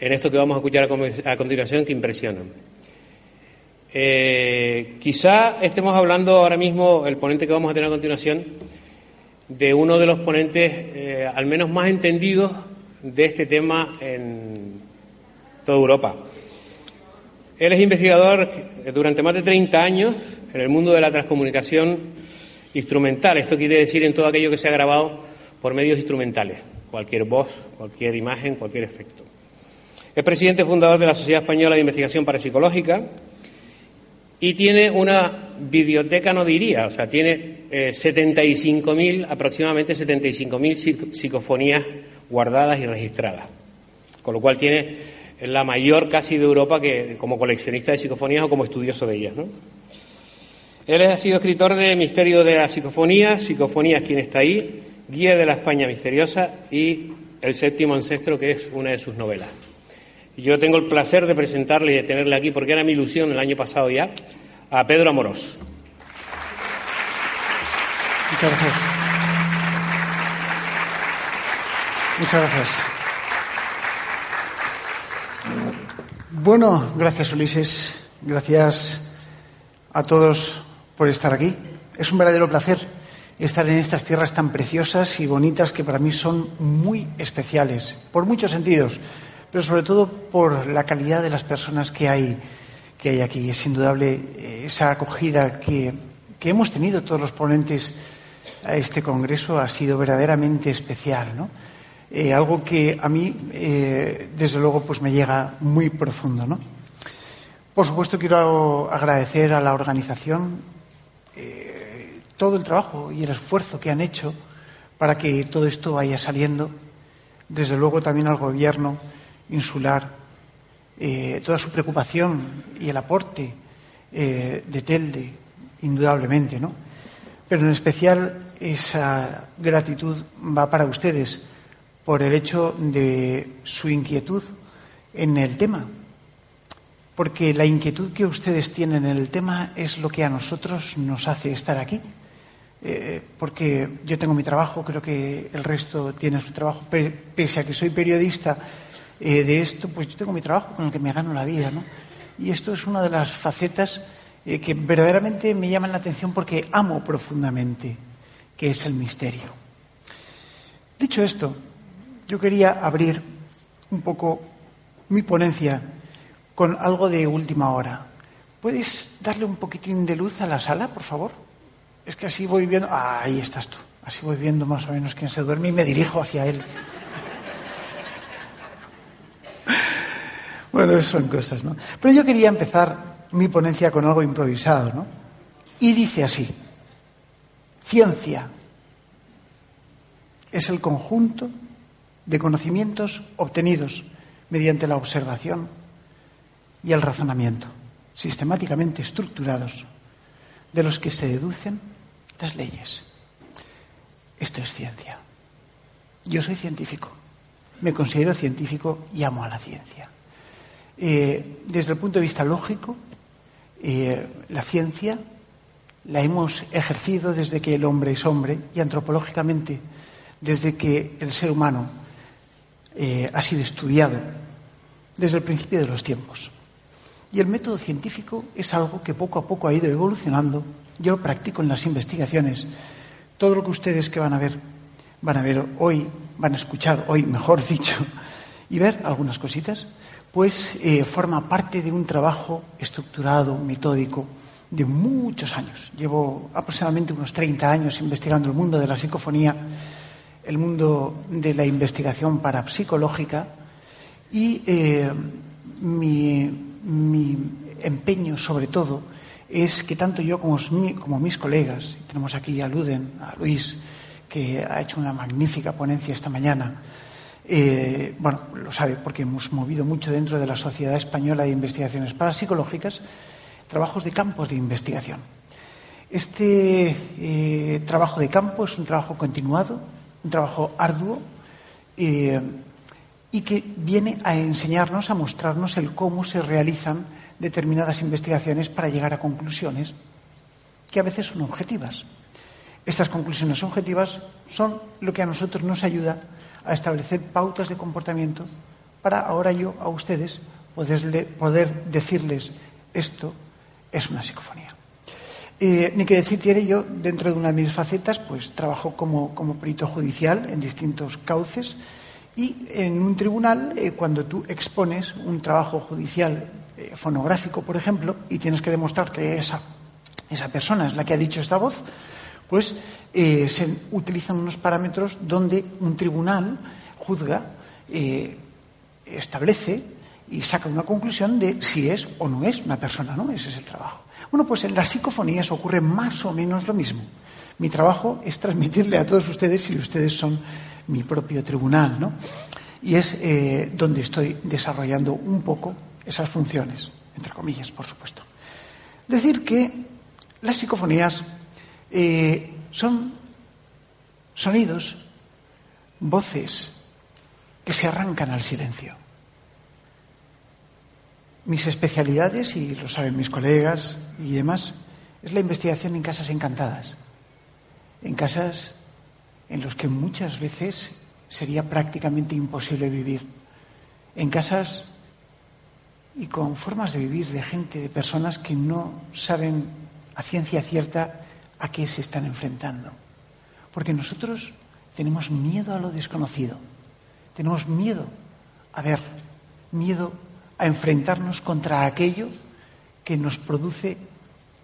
en esto que vamos a escuchar a continuación que impresionan. Eh, quizá estemos hablando ahora mismo, el ponente que vamos a tener a continuación, de uno de los ponentes eh, al menos más entendidos de este tema en toda Europa. Él es investigador durante más de 30 años en el mundo de la transcomunicación instrumental. Esto quiere decir en todo aquello que se ha grabado por medios instrumentales, cualquier voz, cualquier imagen, cualquier efecto. Es presidente fundador de la Sociedad Española de Investigación Parapsicológica y tiene una biblioteca, no diría, o sea, tiene eh, 75.000, aproximadamente 75.000 psicofonías guardadas y registradas. Con lo cual tiene la mayor casi de Europa que como coleccionista de psicofonías o como estudioso de ellas. Él ha sido escritor de Misterio de la Psicofonía, Psicofonías, quien está ahí, Guía de la España Misteriosa y El Séptimo Ancestro, que es una de sus novelas. Yo tengo el placer de presentarle y de tenerle aquí, porque era mi ilusión el año pasado ya, a Pedro Amorós. Muchas gracias. Muchas gracias. Bueno, gracias Ulises. Gracias a todos por estar aquí. Es un verdadero placer estar en estas tierras tan preciosas y bonitas que para mí son muy especiales, por muchos sentidos pero sobre todo por la calidad de las personas que hay, que hay aquí. Es indudable eh, esa acogida que, que hemos tenido todos los ponentes a este congreso ha sido verdaderamente especial, ¿no? Eh, algo que a mí, eh, desde luego, pues me llega muy profundo, ¿no? Por supuesto, quiero agradecer a la organización todo el trabajo y el esfuerzo que han hecho para que todo esto vaya saliendo. Desde luego, también al Gobierno insular, eh, toda su preocupación y el aporte eh, de Telde, indudablemente, ¿no? Pero en especial esa gratitud va para ustedes por el hecho de su inquietud en el tema. Porque la inquietud que ustedes tienen en el tema es lo que a nosotros nos hace estar aquí. Eh, porque yo tengo mi trabajo, creo que el resto tiene su trabajo, pese a que soy periodista eh, de esto, pues yo tengo mi trabajo con el que me gano la vida, ¿no? Y esto es una de las facetas eh, que verdaderamente me llaman la atención porque amo profundamente, que es el misterio. Dicho esto, yo quería abrir un poco mi ponencia con algo de última hora. ¿Puedes darle un poquitín de luz a la sala, por favor? Es que así voy viendo. Ah, ahí estás tú. Así voy viendo más o menos quién se duerme y me dirijo hacia él. Bueno, son cosas, ¿no? Pero yo quería empezar mi ponencia con algo improvisado, ¿no? Y dice así, ciencia es el conjunto de conocimientos obtenidos mediante la observación y el razonamiento, sistemáticamente estructurados, de los que se deducen las leyes. Esto es ciencia. Yo soy científico, me considero científico y amo a la ciencia. Eh, desde el punto de vista lógico, eh, la ciencia la hemos ejercido desde que el hombre es hombre y antropológicamente desde que el ser humano eh, ha sido estudiado desde el principio de los tiempos. Y el método científico es algo que poco a poco ha ido evolucionando. Yo lo practico en las investigaciones. Todo lo que ustedes que van a ver, van a ver hoy, van a escuchar hoy, mejor dicho, y ver algunas cositas, pues eh, forma parte de un trabajo estructurado, metódico, de muchos años. Llevo aproximadamente unos 30 años investigando el mundo de la psicofonía, el mundo de la investigación parapsicológica y eh, mi, empeño sobre todo es que tanto yo como, como mis colegas, tenemos aquí a Luden, a Luis, que ha hecho una magnífica ponencia esta mañana, eh, bueno, lo sabe porque hemos movido mucho dentro de la Sociedad Española de Investigaciones Parapsicológicas, trabajos de campos de investigación. Este eh, trabajo de campo es un trabajo continuado, un trabajo arduo eh, y que viene a enseñarnos, a mostrarnos el cómo se realizan determinadas investigaciones para llegar a conclusiones que a veces son objetivas. Estas conclusiones objetivas son lo que a nosotros nos ayuda a establecer pautas de comportamiento para ahora yo a ustedes poder, decirles esto es una psicofonía. Eh, ni que decir tiene yo, dentro de una de mis facetas, pues trabajo como, perito judicial en distintos cauces y en un tribunal, eh, cuando tú expones un trabajo judicial eh, fonográfico, por ejemplo, y tienes que demostrar que esa, esa persona es la que ha dicho esta voz, pues eh, se utilizan unos parámetros donde un tribunal juzga, eh, establece y saca una conclusión de si es o no es una persona, ¿no? Ese es el trabajo. Bueno, pues en las psicofonías ocurre más o menos lo mismo. Mi trabajo es transmitirle a todos ustedes, y ustedes son mi propio tribunal, ¿no? Y es donde estoy desarrollando un poco esas funciones, entre comillas, por supuesto. Decir que las psicofonías eh, son sonidos, voces que se arrancan al silencio. Mis especialidades, y lo saben mis colegas y demás, es la investigación en casas encantadas, en casas en las que muchas veces sería prácticamente imposible vivir, en casas y con formas de vivir de gente, de personas que no saben a ciencia cierta a qué se están enfrentando. Porque nosotros tenemos miedo a lo desconocido, tenemos miedo a ver, miedo a enfrentarnos contra aquello que nos produce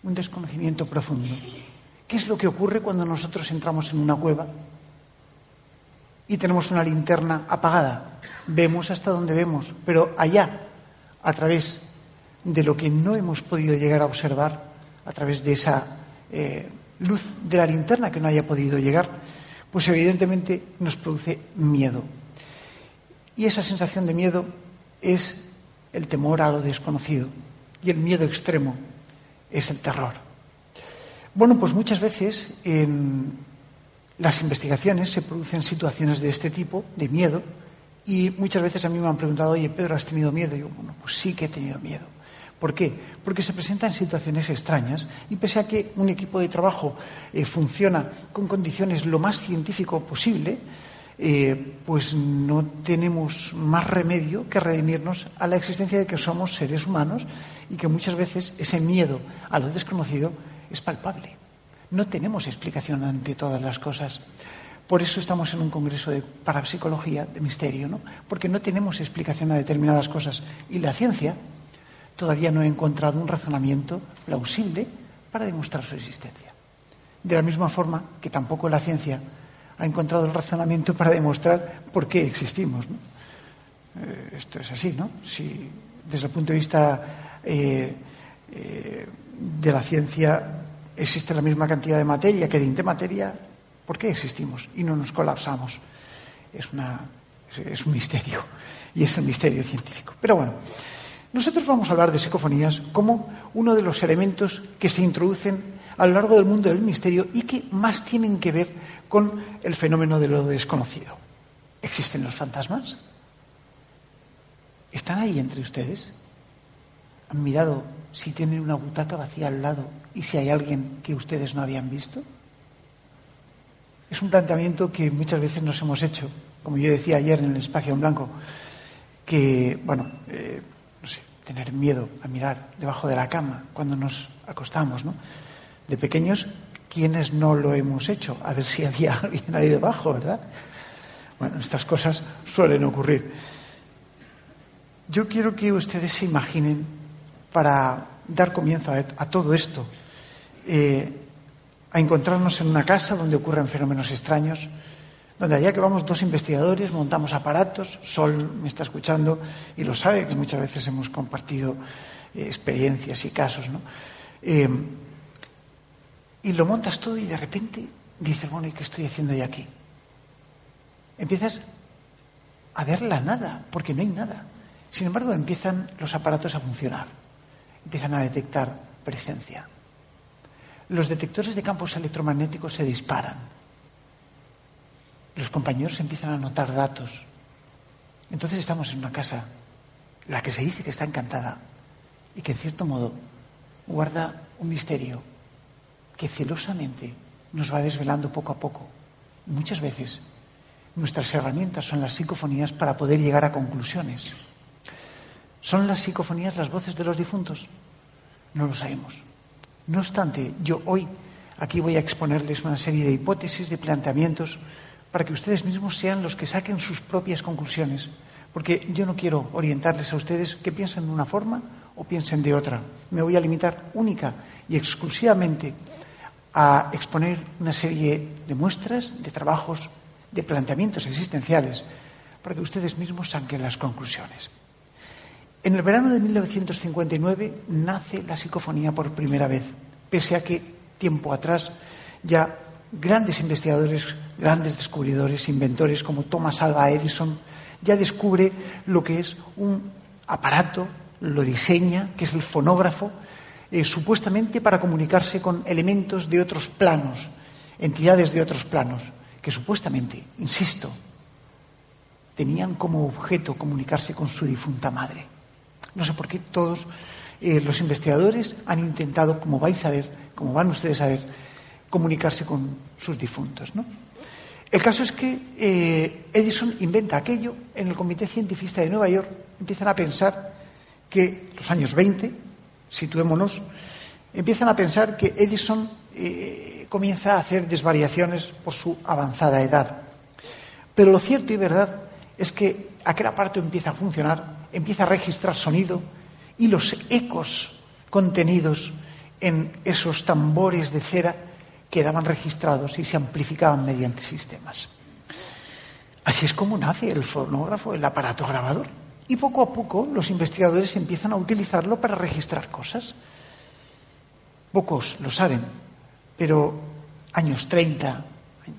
un desconocimiento profundo. ¿Qué es lo que ocurre cuando nosotros entramos en una cueva y tenemos una linterna apagada? Vemos hasta donde vemos, pero allá a través de lo que no hemos podido llegar a observar, a través de esa eh, luz de la linterna que no haya podido llegar, pues evidentemente nos produce miedo. Y esa sensación de miedo es el temor a lo desconocido y el miedo extremo es el terror. Bueno, pues muchas veces en las investigaciones se producen situaciones de este tipo, de miedo, y muchas veces a mí me han preguntado, oye, Pedro, ¿has tenido miedo? Y yo, bueno, pues sí que he tenido miedo. ¿Por qué? Porque se presentan situaciones extrañas y pese a que un equipo de trabajo eh, funciona con condiciones lo más científico posible, eh, pues no tenemos más remedio que redimirnos a la existencia de que somos seres humanos y que muchas veces ese miedo a lo desconocido es palpable. No tenemos explicación ante todas las cosas. Por eso estamos en un congreso de parapsicología de misterio, ¿no? Porque no tenemos explicación a determinadas cosas y la ciencia todavía no ha encontrado un razonamiento plausible para demostrar su existencia. De la misma forma que tampoco la ciencia ha encontrado el razonamiento para demostrar por qué existimos. Eh, esto es así, ¿no? Si desde el punto de vista eh, eh, de la ciencia existe la misma cantidad de materia que de antimateria, ¿Por qué existimos y no nos colapsamos? Es, es un misterio y es el misterio científico. Pero bueno, nosotros vamos a hablar de psicofonías como uno de los elementos que se introducen a lo largo del mundo del misterio y que más tienen que ver con el fenómeno de lo desconocido. ¿Existen los fantasmas? ¿Están ahí entre ustedes? ¿Han mirado si tienen una butaca vacía al lado y si hay alguien que ustedes no habían visto? Es un planteamiento que muchas veces nos hemos hecho, como yo decía ayer en el espacio en blanco, que, bueno, eh, tener miedo a mirar debajo de la cama cuando nos acostamos, ¿no? De pequeños, ¿quiénes no lo hemos hecho? A ver si había alguien ahí debajo, ¿verdad? Bueno, estas cosas suelen ocurrir. yo quiero que ustedes se imaginen, para dar comienzo a, todo esto, eh, a encontrarnos en una casa donde ocurren fenómenos extraños, donde allá que vamos dos investigadores, montamos aparatos, Sol me está escuchando y lo sabe, que muchas veces hemos compartido eh, experiencias y casos, ¿no? Eh, y lo montas todo y de repente dices, bueno, ¿y qué estoy haciendo yo aquí? Empiezas a ver la nada, porque no hay nada. Sin embargo, empiezan los aparatos a funcionar, empiezan a detectar presencia. Los detectores de campos electromagnéticos se disparan. Los compañeros empiezan a notar datos. Entonces estamos en una casa, la que se dice que está encantada y que en cierto modo guarda un misterio que celosamente nos va desvelando poco a poco. Muchas veces nuestras herramientas son las psicofonías para poder llegar a conclusiones. ¿Son las psicofonías las voces de los difuntos? No lo sabemos. No obstante, yo hoy aquí voy a exponerles una serie de hipótesis, de planteamientos, para que ustedes mismos sean los que saquen sus propias conclusiones. Porque yo no quiero orientarles a ustedes que piensen de una forma o piensen de otra. Me voy a limitar única y exclusivamente a exponer una serie de muestras, de trabajos, de planteamientos existenciales, para que ustedes mismos saquen las conclusiones. En el verano de 1959 nace la psicofonía por primera vez, pese a que tiempo atrás ya grandes investigadores, grandes descubridores, inventores como Thomas Alva Edison, ya descubre lo que es un aparato, lo diseña, que es el fonógrafo, eh, supuestamente para comunicarse con elementos de otros planos, entidades de otros planos, que supuestamente, insisto, tenían como objeto comunicarse con su difunta madre. No sé por qué todos eh, los investigadores han intentado, como vais a ver, como van ustedes a ver, comunicarse con sus difuntos. El caso es que eh, Edison inventa aquello en el Comité Científico de Nueva York. Empiezan a pensar que los años 20, situémonos, empiezan a pensar que Edison eh, comienza a hacer desvariaciones por su avanzada edad. Pero lo cierto y verdad es que aquel aparato empieza a funcionar, empieza a registrar sonido y los ecos contenidos en esos tambores de cera quedaban registrados y se amplificaban mediante sistemas. Así es como nace el fonógrafo, el aparato grabador. Y poco a poco los investigadores empiezan a utilizarlo para registrar cosas. Pocos lo saben, pero años 30,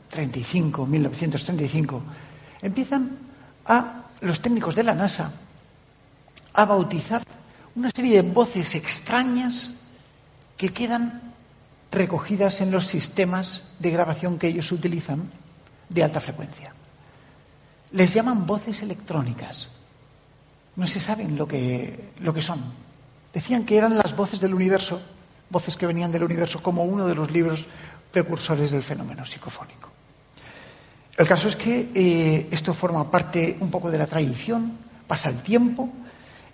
35, 1935, empiezan a los técnicos de la NASA a bautizar una serie de voces extrañas que quedan recogidas en los sistemas de grabación que ellos utilizan de alta frecuencia. Les llaman voces electrónicas no se saben lo que, lo que son. Decían que eran las voces del universo, voces que venían del universo, como uno de los libros precursores del fenómeno psicofónico. El caso es que eh, esto forma parte un poco de la tradición, pasa el tiempo,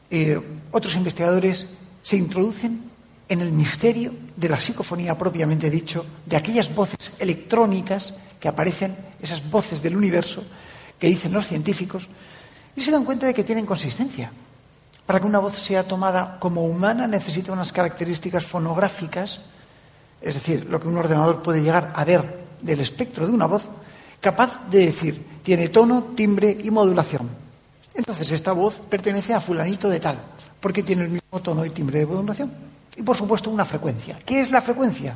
eh, otros investigadores se introducen en el misterio de la psicofonía propiamente dicho, de aquellas voces electrónicas que aparecen, esas voces del universo que dicen los científicos, y se dan cuenta de que tienen consistencia. Para que una voz sea tomada como humana necesita unas características fonográficas, es decir, lo que un ordenador puede llegar a ver del espectro de una voz, capaz de decir, tiene tono, timbre y modulación. Entonces esta voz pertenece a fulanito de tal, porque tiene el mismo tono y timbre de modulación. Y por supuesto una frecuencia. ¿Qué es la frecuencia?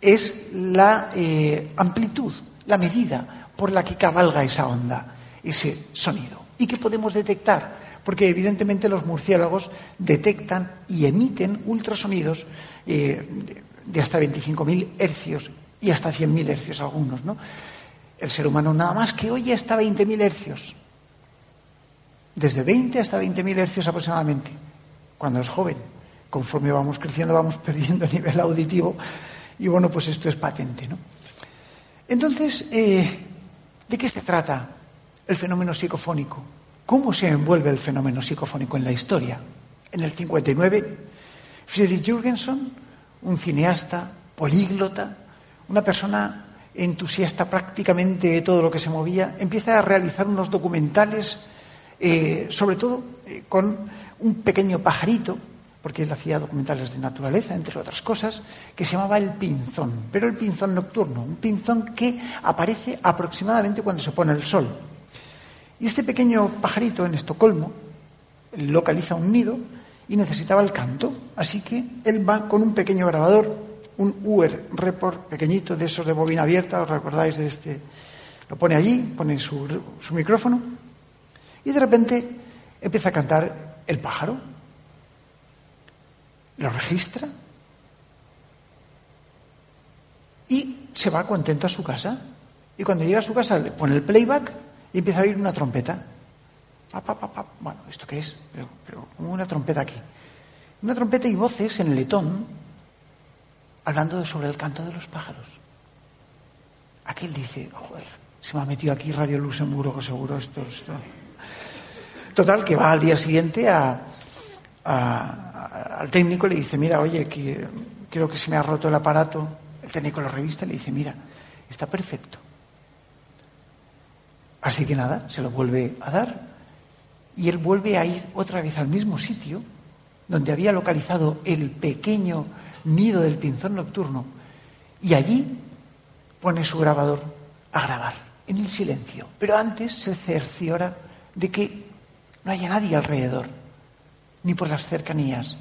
Es la eh, amplitud, la medida por la que cabalga esa onda, ese sonido. ¿Y qué podemos detectar? Porque evidentemente los murciélagos detectan y emiten ultrasonidos eh, de hasta 25.000 hercios y hasta 100.000 hercios algunos. ¿no? El ser humano nada más que oye hasta 20.000 hercios. Desde 20 hasta 20.000 hercios aproximadamente, cuando es joven. Conforme vamos creciendo vamos perdiendo nivel auditivo y bueno, pues esto es patente. ¿no? Entonces, eh, ¿de qué se trata el fenómeno psicofónico. ¿Cómo se envuelve el fenómeno psicofónico en la historia? En el 59, Friedrich Jürgensen, un cineasta, políglota, una persona entusiasta prácticamente de todo lo que se movía, empieza a realizar unos documentales, eh, sobre todo eh, con un pequeño pajarito, porque él hacía documentales de naturaleza, entre otras cosas, que se llamaba el pinzón, pero el pinzón nocturno, un pinzón que aparece aproximadamente cuando se pone el sol. Y este pequeño pajarito en Estocolmo localiza un nido y necesitaba el canto, así que él va con un pequeño grabador, un UR Report pequeñito de esos de bobina abierta, os recordáis de este, lo pone allí, pone su, su micrófono y de repente empieza a cantar el pájaro, lo registra y se va contento a su casa. Y cuando llega a su casa le pone el playback y empieza a oír una trompeta. Bueno, ¿esto qué es? Pero una trompeta aquí. Una trompeta y voces en letón hablando sobre el canto de los pájaros. Aquel dice, joder, se me ha metido aquí Radio Luxemburgo, seguro esto, esto. Total, que va al día siguiente a, al técnico le dice, mira, oye, que, creo que se me ha roto el aparato. El técnico lo revista y le dice, mira, está perfecto. Así que nada, se lo vuelve a dar y él vuelve a ir otra vez al mismo sitio donde había localizado el pequeño nido del pinzón nocturno y allí pone su grabador a grabar en el silencio. Pero antes se cerciora de que no haya nadie alrededor, ni por las cercanías.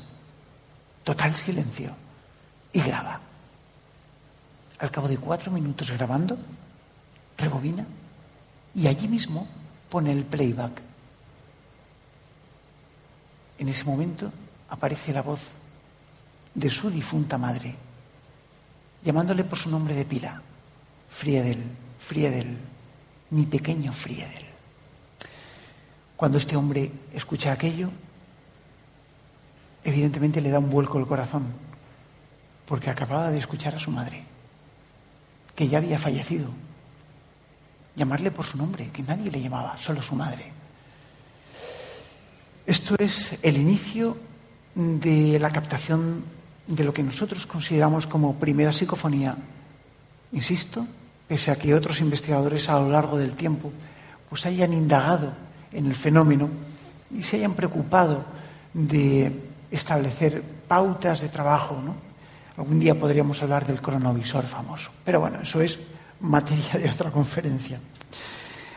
Total silencio. Y graba. Al cabo de cuatro minutos grabando, rebobina y allí mismo pone el playback. En ese momento aparece la voz de su difunta madre, llamándole por su nombre de pila, Friedel, Friedel, mi pequeño Friedel. Cuando este hombre escucha aquello, evidentemente le da un vuelco el corazón, porque acababa de escuchar a su madre, que ya había fallecido. Llamarle por su nombre, que nadie le llamaba, solo su madre. Esto es el inicio de la captación de lo que nosotros consideramos como primera psicofonía. Insisto, pese a que otros investigadores a lo largo del tiempo pues hayan indagado en el fenómeno y se hayan preocupado de establecer pautas de trabajo. ¿no? Algún día podríamos hablar del cronovisor famoso, pero bueno, eso es materia de otra conferencia.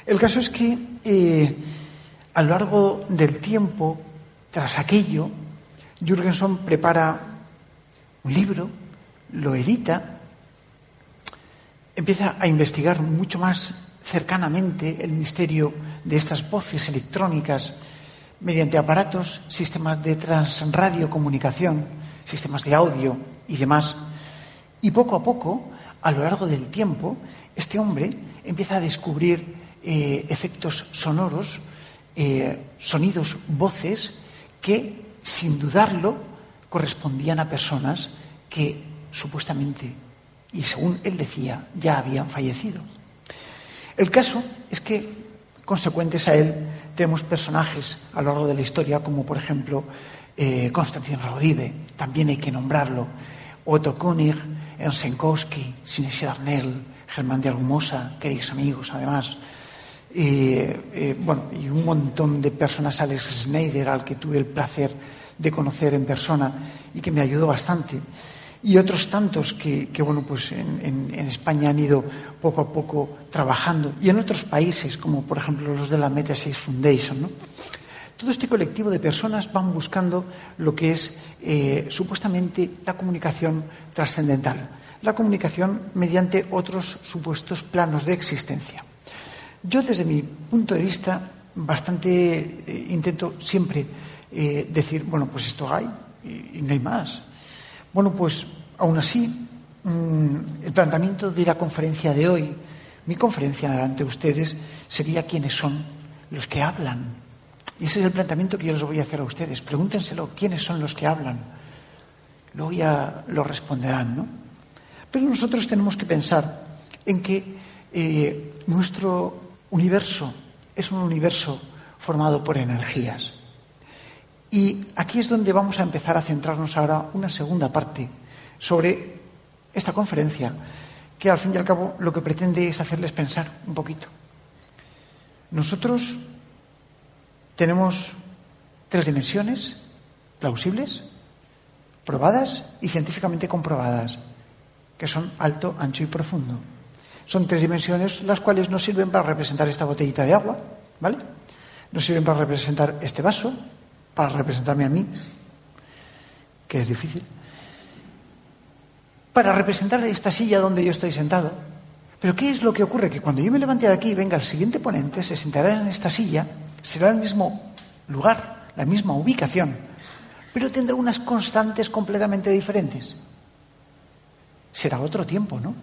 El caso es que eh, a lo largo del tiempo, tras aquello, Jürgenson prepara un libro, lo edita, empieza a investigar mucho más cercanamente el misterio de estas voces electrónicas mediante aparatos, sistemas de transradiocomunicación, sistemas de audio y demás. Y poco a poco, a lo largo del tiempo, este hombre empieza a descubrir eh, efectos sonoros eh, sonidos, voces que, sin dudarlo, correspondían a personas que supuestamente, y según él decía, ya habían fallecido. El caso es que, consecuentes a él, tenemos personajes a lo largo de la historia, como por ejemplo eh, Konstantin Raudive, también hay que nombrarlo, Otto König, Ernst Senkowski, Sinesio Darnell, Germán de Argumosa, queridos amigos, además, eh, bueno, y un montón de personas, Alex Schneider, al que tuve el placer de conocer en persona y que me ayudó bastante, y otros tantos que, bueno, pues en, España han ido poco a poco trabajando, y en otros países, como por ejemplo los de la Meta 6 Foundation. Todo este colectivo de personas van buscando lo que es eh, supuestamente la comunicación trascendental, la comunicación mediante otros supuestos planos de existencia. Yo desde mi punto de vista bastante eh, intento siempre eh, decir, bueno, pues esto hay y, no hay más. Bueno, pues aún así, mm, el planteamiento de la conferencia de hoy, mi conferencia ante ustedes, sería quiénes son los que hablan. Y ese es el planteamiento que yo les voy a hacer a ustedes. Pregúntenselo, quiénes son los que hablan. Luego ya lo responderán, ¿no? Pero nosotros tenemos que pensar en que eh, nuestro universo es un universo formado por energías. Y aquí es donde vamos a empezar a centrarnos ahora una segunda parte sobre esta conferencia, que al fin y al cabo lo que pretende es hacerles pensar un poquito. Nosotros tenemos tres dimensiones plausibles, probadas y científicamente comprobadas, que son alto, ancho y profundo. Son tres dimensiones las cuales nos sirven para representar esta botellita de agua, ¿vale? Nos sirven para representar este vaso, para representarme a mí, que es difícil, para representar esta silla donde yo estoy sentado. Pero ¿qué es lo que ocurre? Que cuando yo me levante de aquí, venga el siguiente ponente, se sentará en esta silla, será el mismo lugar, la misma ubicación, pero tendrá unas constantes completamente diferentes. Será otro tiempo, ¿no?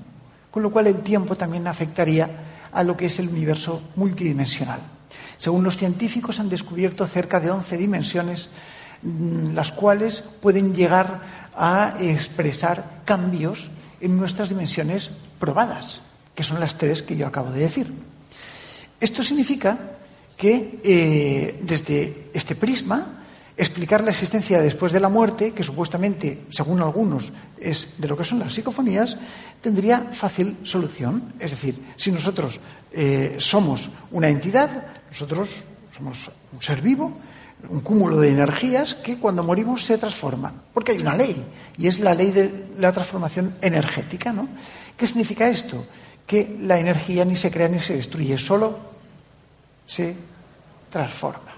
Con lo cual el tiempo también afectaría a lo que es el universo multidimensional. Según los científicos han descubierto cerca de 11 dimensiones mm, las cuales pueden llegar a expresar cambios en nuestras dimensiones probadas, que son las tres que yo acabo de decir. Esto significa que eh, desde este prisma explicar la existencia después de la muerte, que supuestamente, según algunos, es de lo que son las psicofonías, tendría fácil solución. Es decir, si nosotros eh, somos una entidad, nosotros somos un ser vivo, un cúmulo de energías que cuando morimos se transforman. Porque hay una ley, y es la ley de la transformación energética. ¿no? ¿Qué significa esto? Que la energía ni se crea ni se destruye, solo se transforma.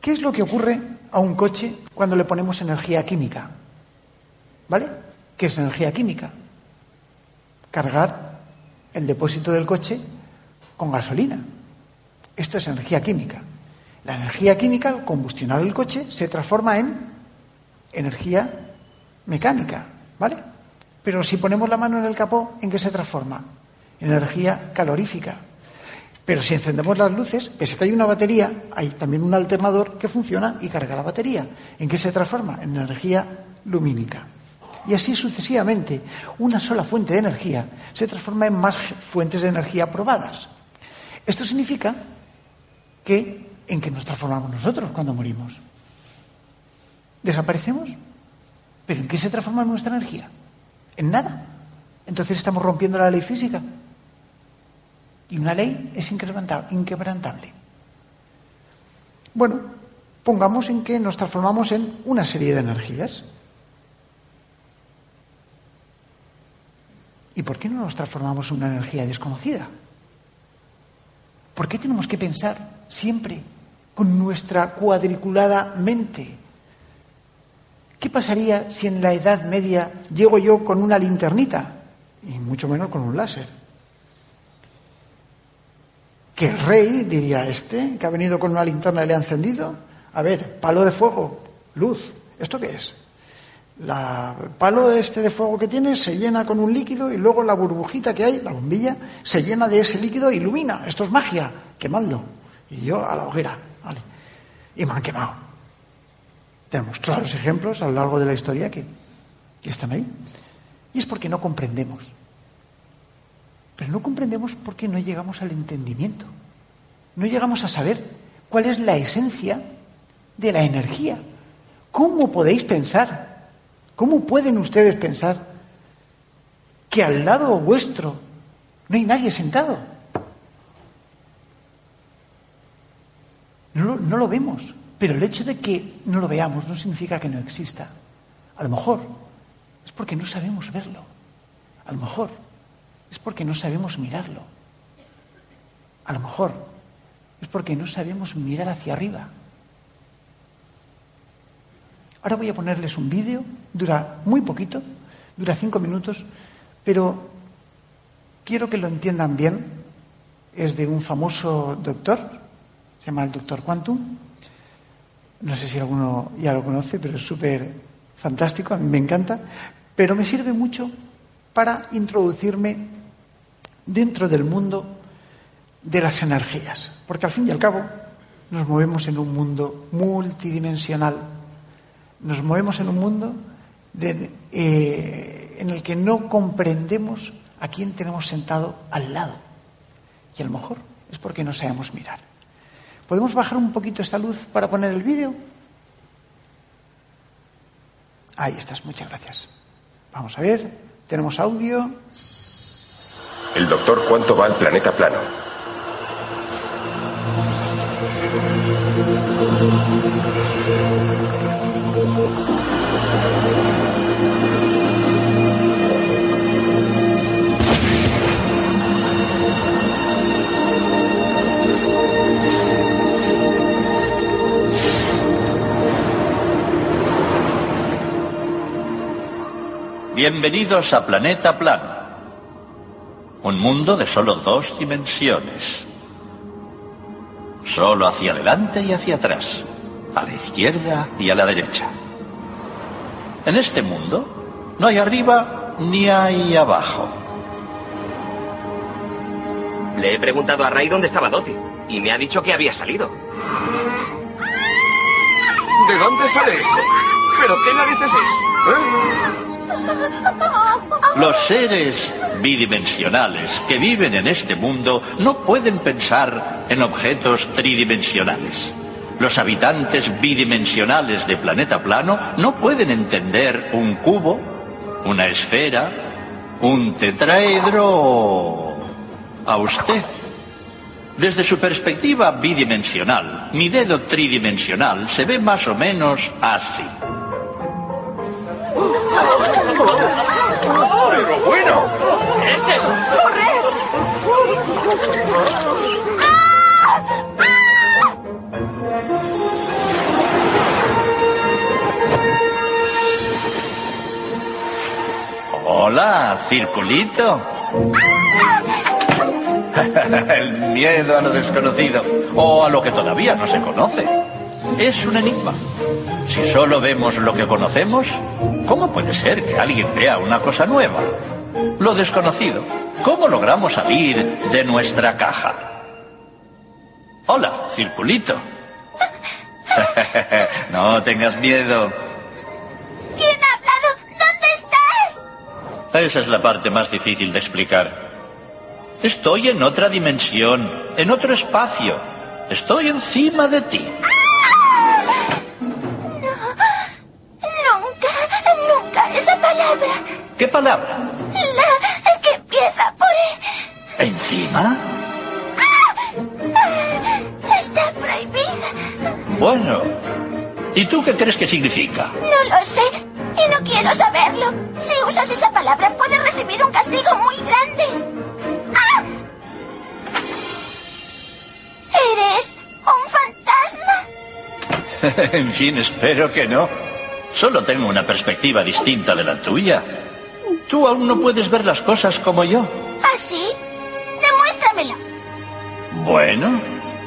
¿Qué es lo que ocurre a un coche cuando le ponemos energía química? ¿Vale? ¿Qué es energía química? Cargar el depósito del coche con gasolina. Esto es energía química. La energía química, al combustionar el coche, se transforma en energía mecánica, ¿vale? Pero si ponemos la mano en el capó, ¿en qué se transforma? Energía calorífica. Pero si encendemos las luces, pese a que hay una batería, hay también un alternador que funciona y carga la batería. ¿En qué se transforma? En energía lumínica. Y así sucesivamente, una sola fuente de energía se transforma en más fuentes de energía probadas. Esto significa que en qué nos transformamos nosotros cuando morimos. ¿Desaparecemos? ¿Pero en qué se transforma nuestra energía? En nada. Entonces estamos rompiendo la ley física. Y una ley es inquebrantable. Bueno, pongamos en que nos transformamos en una serie de energías. ¿Y por qué no nos transformamos en una energía desconocida? ¿Por qué tenemos que pensar siempre con nuestra cuadriculada mente? ¿Qué pasaría si en la Edad Media llego yo con una linternita? Y mucho menos con un láser que el rey, diría este, que ha venido con una linterna y le ha encendido, a ver, palo de fuego, luz, ¿esto qué es? La, palo este de fuego que tiene se llena con un líquido y luego la burbujita que hay, la bombilla, se llena de ese líquido e ilumina. Esto es magia, quemadlo. Y yo a la hoguera, ¿vale? Y me han quemado. Tenemos claros ejemplos a lo largo de la historia que están ahí. Y es porque no comprendemos. Pero no comprendemos por qué no llegamos al entendimiento. No llegamos a saber cuál es la esencia de la energía. ¿Cómo podéis pensar? ¿Cómo pueden ustedes pensar que al lado vuestro no hay nadie sentado? No, lo vemos, pero el hecho de que no lo veamos no significa que no exista. A lo mejor es porque no sabemos verlo. A lo mejor es porque no sabemos mirarlo. A lo mejor es porque no sabemos mirar hacia arriba. Ahora voy a ponerles un vídeo, dura muy poquito, dura cinco minutos, pero quiero que lo entiendan bien. Es de un famoso doctor, se llama el doctor Quantum. No sé si alguno ya lo conoce, pero es súper fantástico, a mí me encanta. Pero me sirve mucho para introducirme dentro del mundo de las energías, porque al fin y al cabo nos movemos en un mundo multidimensional, nos movemos en un mundo eh, en el que no comprendemos a quién tenemos sentado al lado. Y a lo mejor es porque no sabemos mirar. ¿Podemos bajar un poquito esta luz para poner el vídeo? Ahí estás, muchas gracias. Vamos a ver, tenemos audio. El doctor Cuánto va al planeta plano. Bienvenidos a Planeta Plano. Un mundo de solo dos dimensiones. Solo hacia adelante y hacia atrás. A la izquierda y a la derecha. En este mundo no hay arriba ni hay abajo. Le he preguntado a Ray dónde estaba Dottie y me ha dicho que había salido. ¿De dónde sale eso? ¿Pero qué narices es? ¿Eh? Los seres bidimensionales que viven en este mundo no pueden pensar en objetos tridimensionales. Los habitantes bidimensionales de planeta plano no pueden entender un cubo, una esfera, un tetraedro o... a usted. Desde su perspectiva bidimensional, mi dedo tridimensional se ve más o menos así. ¡Pero bueno! ¿Qué es eso? Hola, circulito. El miedo a lo desconocido o a lo que todavía no se conoce. Es un enigma. Si solo vemos lo que conocemos, ¿cómo puede ser que alguien vea una cosa nueva? Lo desconocido. ¿Cómo logramos salir de nuestra caja? Hola, circulito. no tengas miedo. Esa es la parte más difícil de explicar. Estoy en otra dimensión, en otro espacio. Estoy encima de ti. Nunca, nunca esa palabra. ¿Qué palabra? La que empieza por... E. ¿Encima? Está prohibida. Bueno. ¿Y tú qué crees que significa? No lo sé y no quiero saberlo. Si usas esa palabra puedes recibir un castigo muy grande. ¡Ah! ¿Eres un fantasma? en fin, espero que no. Solo tengo una perspectiva distinta de la tuya. Tú aún no puedes ver las cosas como yo. ¿Ah, sí? Demuéstramelo. Bueno,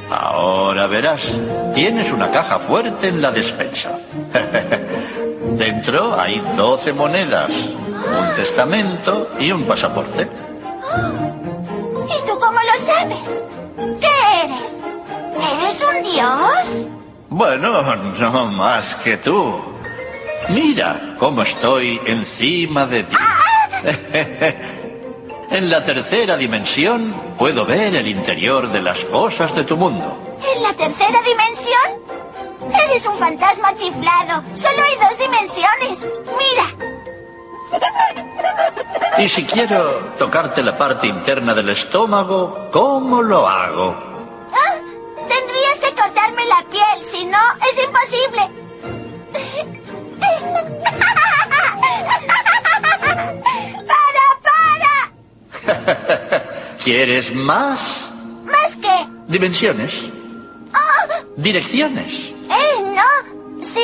ahora verás. Tienes una caja fuerte en la despensa. Dentro hay 12 monedas, un testamento y un pasaporte. ¿Y tú cómo lo sabes? ¿Qué eres? ¿Eres un dios? Bueno, no más que tú. Mira cómo estoy encima de ti. en la tercera dimensión puedo ver el interior de las cosas de tu mundo. ¿En la tercera dimensión? Eres un fantasma chiflado. Solo hay dos dimensiones. Mira. Y si quiero tocarte la parte interna del estómago, ¿cómo lo hago? Ah, tendrías que cortarme la piel, si no, es imposible. ¿Quieres más? ¿Más qué? Dimensiones. Oh, Direcciones. eh, no. Sí,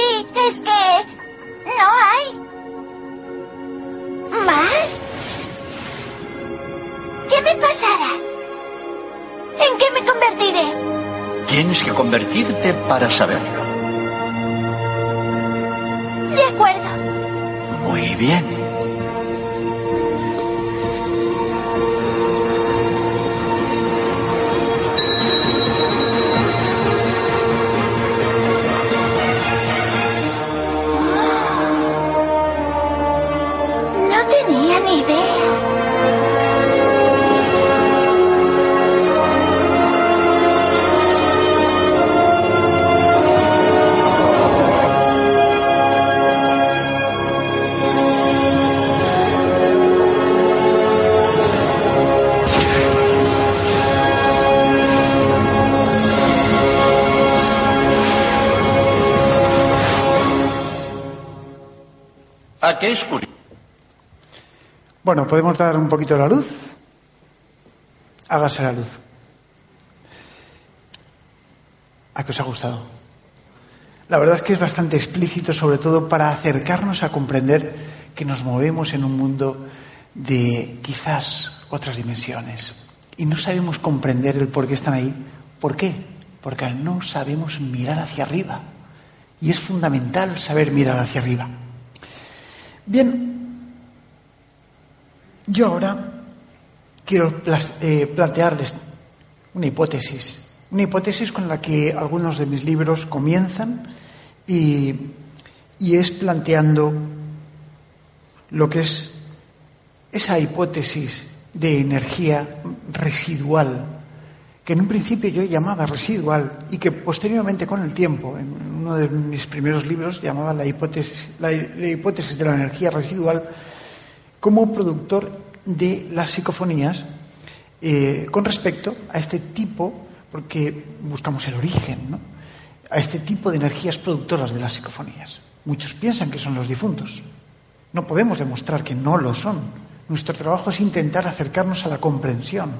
es que... No hay. ¿Más? ¿Qué me pasará? ¿En qué me convertiré? Tienes que convertirte para saberlo. De acuerdo. Muy bien. me ver. a quem escolhi. Bueno, ¿podemos dar un poquito la luz? Hágase la luz. ¿A qué os ha gustado? La verdad es que es bastante explícito, sobre todo para acercarnos a comprender que nos movemos en un mundo de quizás otras dimensiones. Y no sabemos comprender el por qué están ahí. ¿Por qué? Porque no sabemos mirar hacia arriba. Y es fundamental saber mirar hacia arriba. Bien, yo ahora quiero eh, plantearles una hipótesis, una hipótesis con la que algunos de mis libros comienzan y, es planteando lo que es esa hipótesis de energía residual, que en un principio yo llamaba residual y que posteriormente con el tiempo, en uno de mis primeros libros, llamaba la hipótesis, la, hipótesis de la energía residual, como productor de las psicofonías eh, con respecto a este tipo, porque buscamos el origen, ¿no? a este tipo de energías productoras de las psicofonías. Muchos piensan que son los difuntos. No podemos demostrar que no lo son. Nuestro trabajo es intentar acercarnos a la comprensión.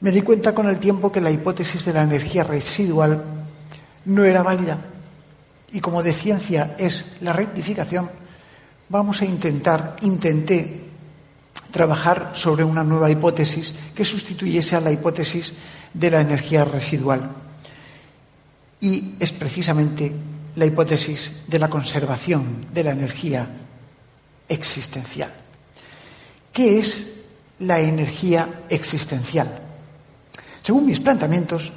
Me di cuenta con el tiempo que la hipótesis de la energía residual no era válida. Y como de ciencia es la rectificación, vamos a intentar, intenté trabajar sobre una nueva hipótesis que sustituyese a la hipótesis de la energía residual. Y es precisamente la hipótesis de la conservación de la energía existencial. ¿Qué es la energía existencial? Según mis planteamientos,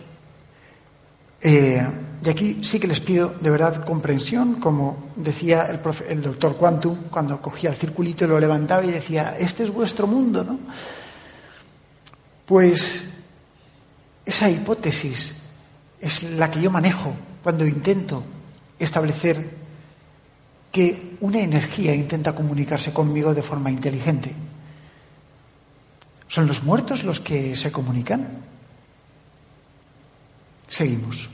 eh, y aquí sí que les pido de verdad comprensión, como decía el, el doctor Quantum cuando cogía el circulito y lo levantaba y decía, este es vuestro mundo, ¿no? Pues esa hipótesis es la que yo manejo cuando intento establecer que una energía intenta comunicarse conmigo de forma inteligente. ¿Son los muertos los que se comunican? Seguimos.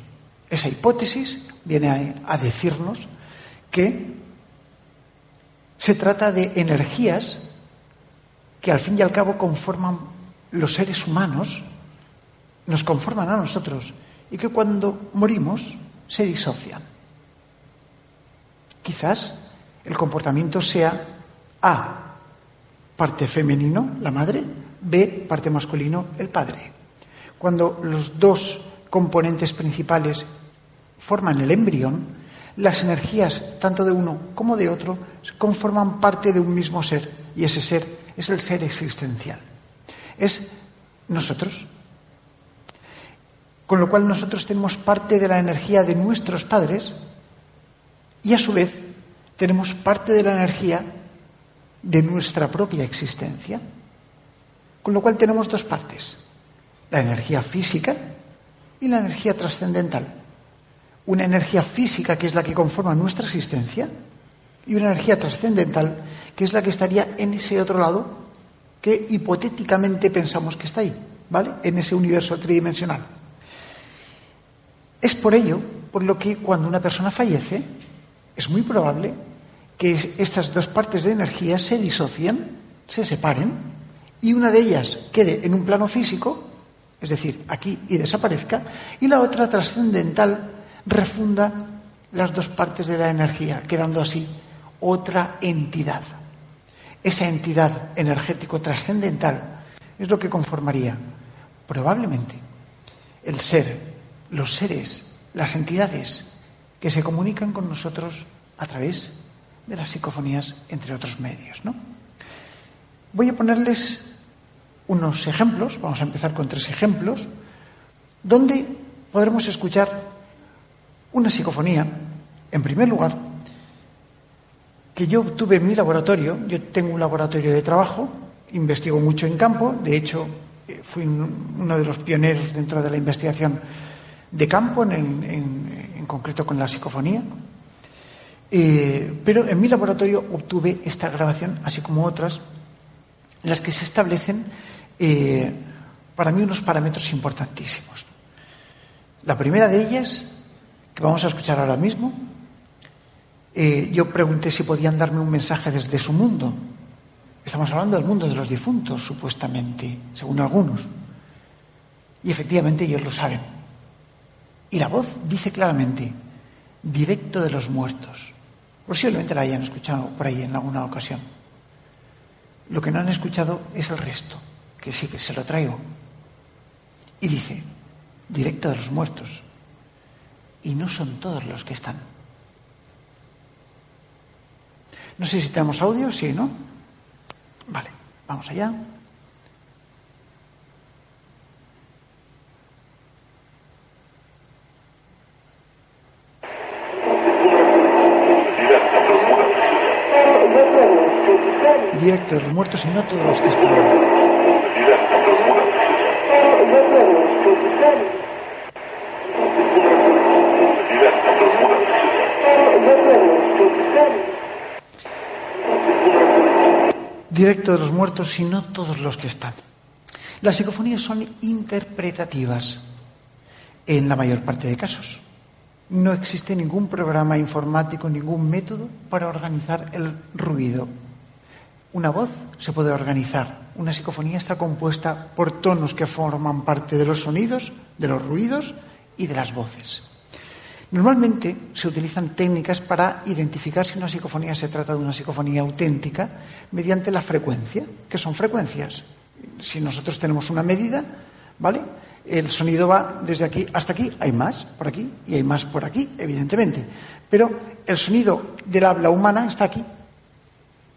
Esa hipótesis viene a, decirnos que se trata de energías que al fin y al cabo conforman los seres humanos, nos conforman a nosotros y que cuando morimos se disocian. Quizás el comportamiento sea A, parte femenino, la madre, B, parte masculino, el padre. Cuando los dos componentes principales forman el embrión, las energías tanto de uno como de otro conforman parte de un mismo ser y ese ser es el ser existencial. Es nosotros. Con lo cual nosotros tenemos parte de la energía de nuestros padres y a su vez tenemos parte de la energía de nuestra propia existencia. Con lo cual tenemos dos partes, la energía física y la energía trascendental. Una energía física que es la que conforma nuestra existencia y una energía trascendental que es la que estaría en ese otro lado que hipotéticamente pensamos que está ahí, ¿vale? En ese universo tridimensional. Es por ello por lo que cuando una persona fallece es muy probable que estas dos partes de energía se disocien, se separen y una de ellas quede en un plano físico es decir, aquí y desaparezca, y la otra trascendental refunda las dos partes de la energía, quedando así otra entidad. Esa entidad energético trascendental es lo que conformaría probablemente el ser, los seres, las entidades que se comunican con nosotros a través de las psicofonías, entre otros medios. ¿no? Voy a ponerles unos ejemplos, vamos a empezar con tres ejemplos, donde podremos escuchar una psicofonía, en primer lugar, que yo tuve en mi laboratorio, yo tengo un laboratorio de trabajo, investigo mucho en campo, de hecho eh, fui uno de los pioneros dentro de la investigación de campo, en, concreto con la psicofonía, eh, pero en mi laboratorio obtuve esta grabación, así como otras, en las que se establecen eh, para mí unos parámetros importantísimos. La primera de ellas, que vamos a escuchar ahora mismo, eh, yo pregunté si podían darme un mensaje desde su mundo. Estamos hablando del mundo de los difuntos, supuestamente, según algunos. Y efectivamente ellos lo saben. Y la voz dice claramente, directo de los muertos. Posiblemente la hayan escuchado por ahí en alguna ocasión. Lo que no han escuchado es el resto, que sí que se lo traigo. Y dice, directo de los muertos. Y no son todos los que están. No sé si tenemos audio, sí, ¿no? Vale, vamos allá. Directo de los muertos y no todos los que están. Directo de los muertos, y no todos los que están. Las psicofonías son interpretativas en la mayor parte de casos. No existe ningún programa informático, ningún método para organizar el ruido. Una voz se puede organizar. Una psicofonía está compuesta por tonos que forman parte de los sonidos, de los ruidos y de las voces. Normalmente se utilizan técnicas para identificar si una psicofonía se trata de una psicofonía auténtica mediante la frecuencia, que son frecuencias. Si nosotros tenemos una medida, ¿vale? El sonido va desde aquí hasta aquí, hay más por aquí y hay más por aquí, evidentemente. Pero el sonido del habla humana está aquí,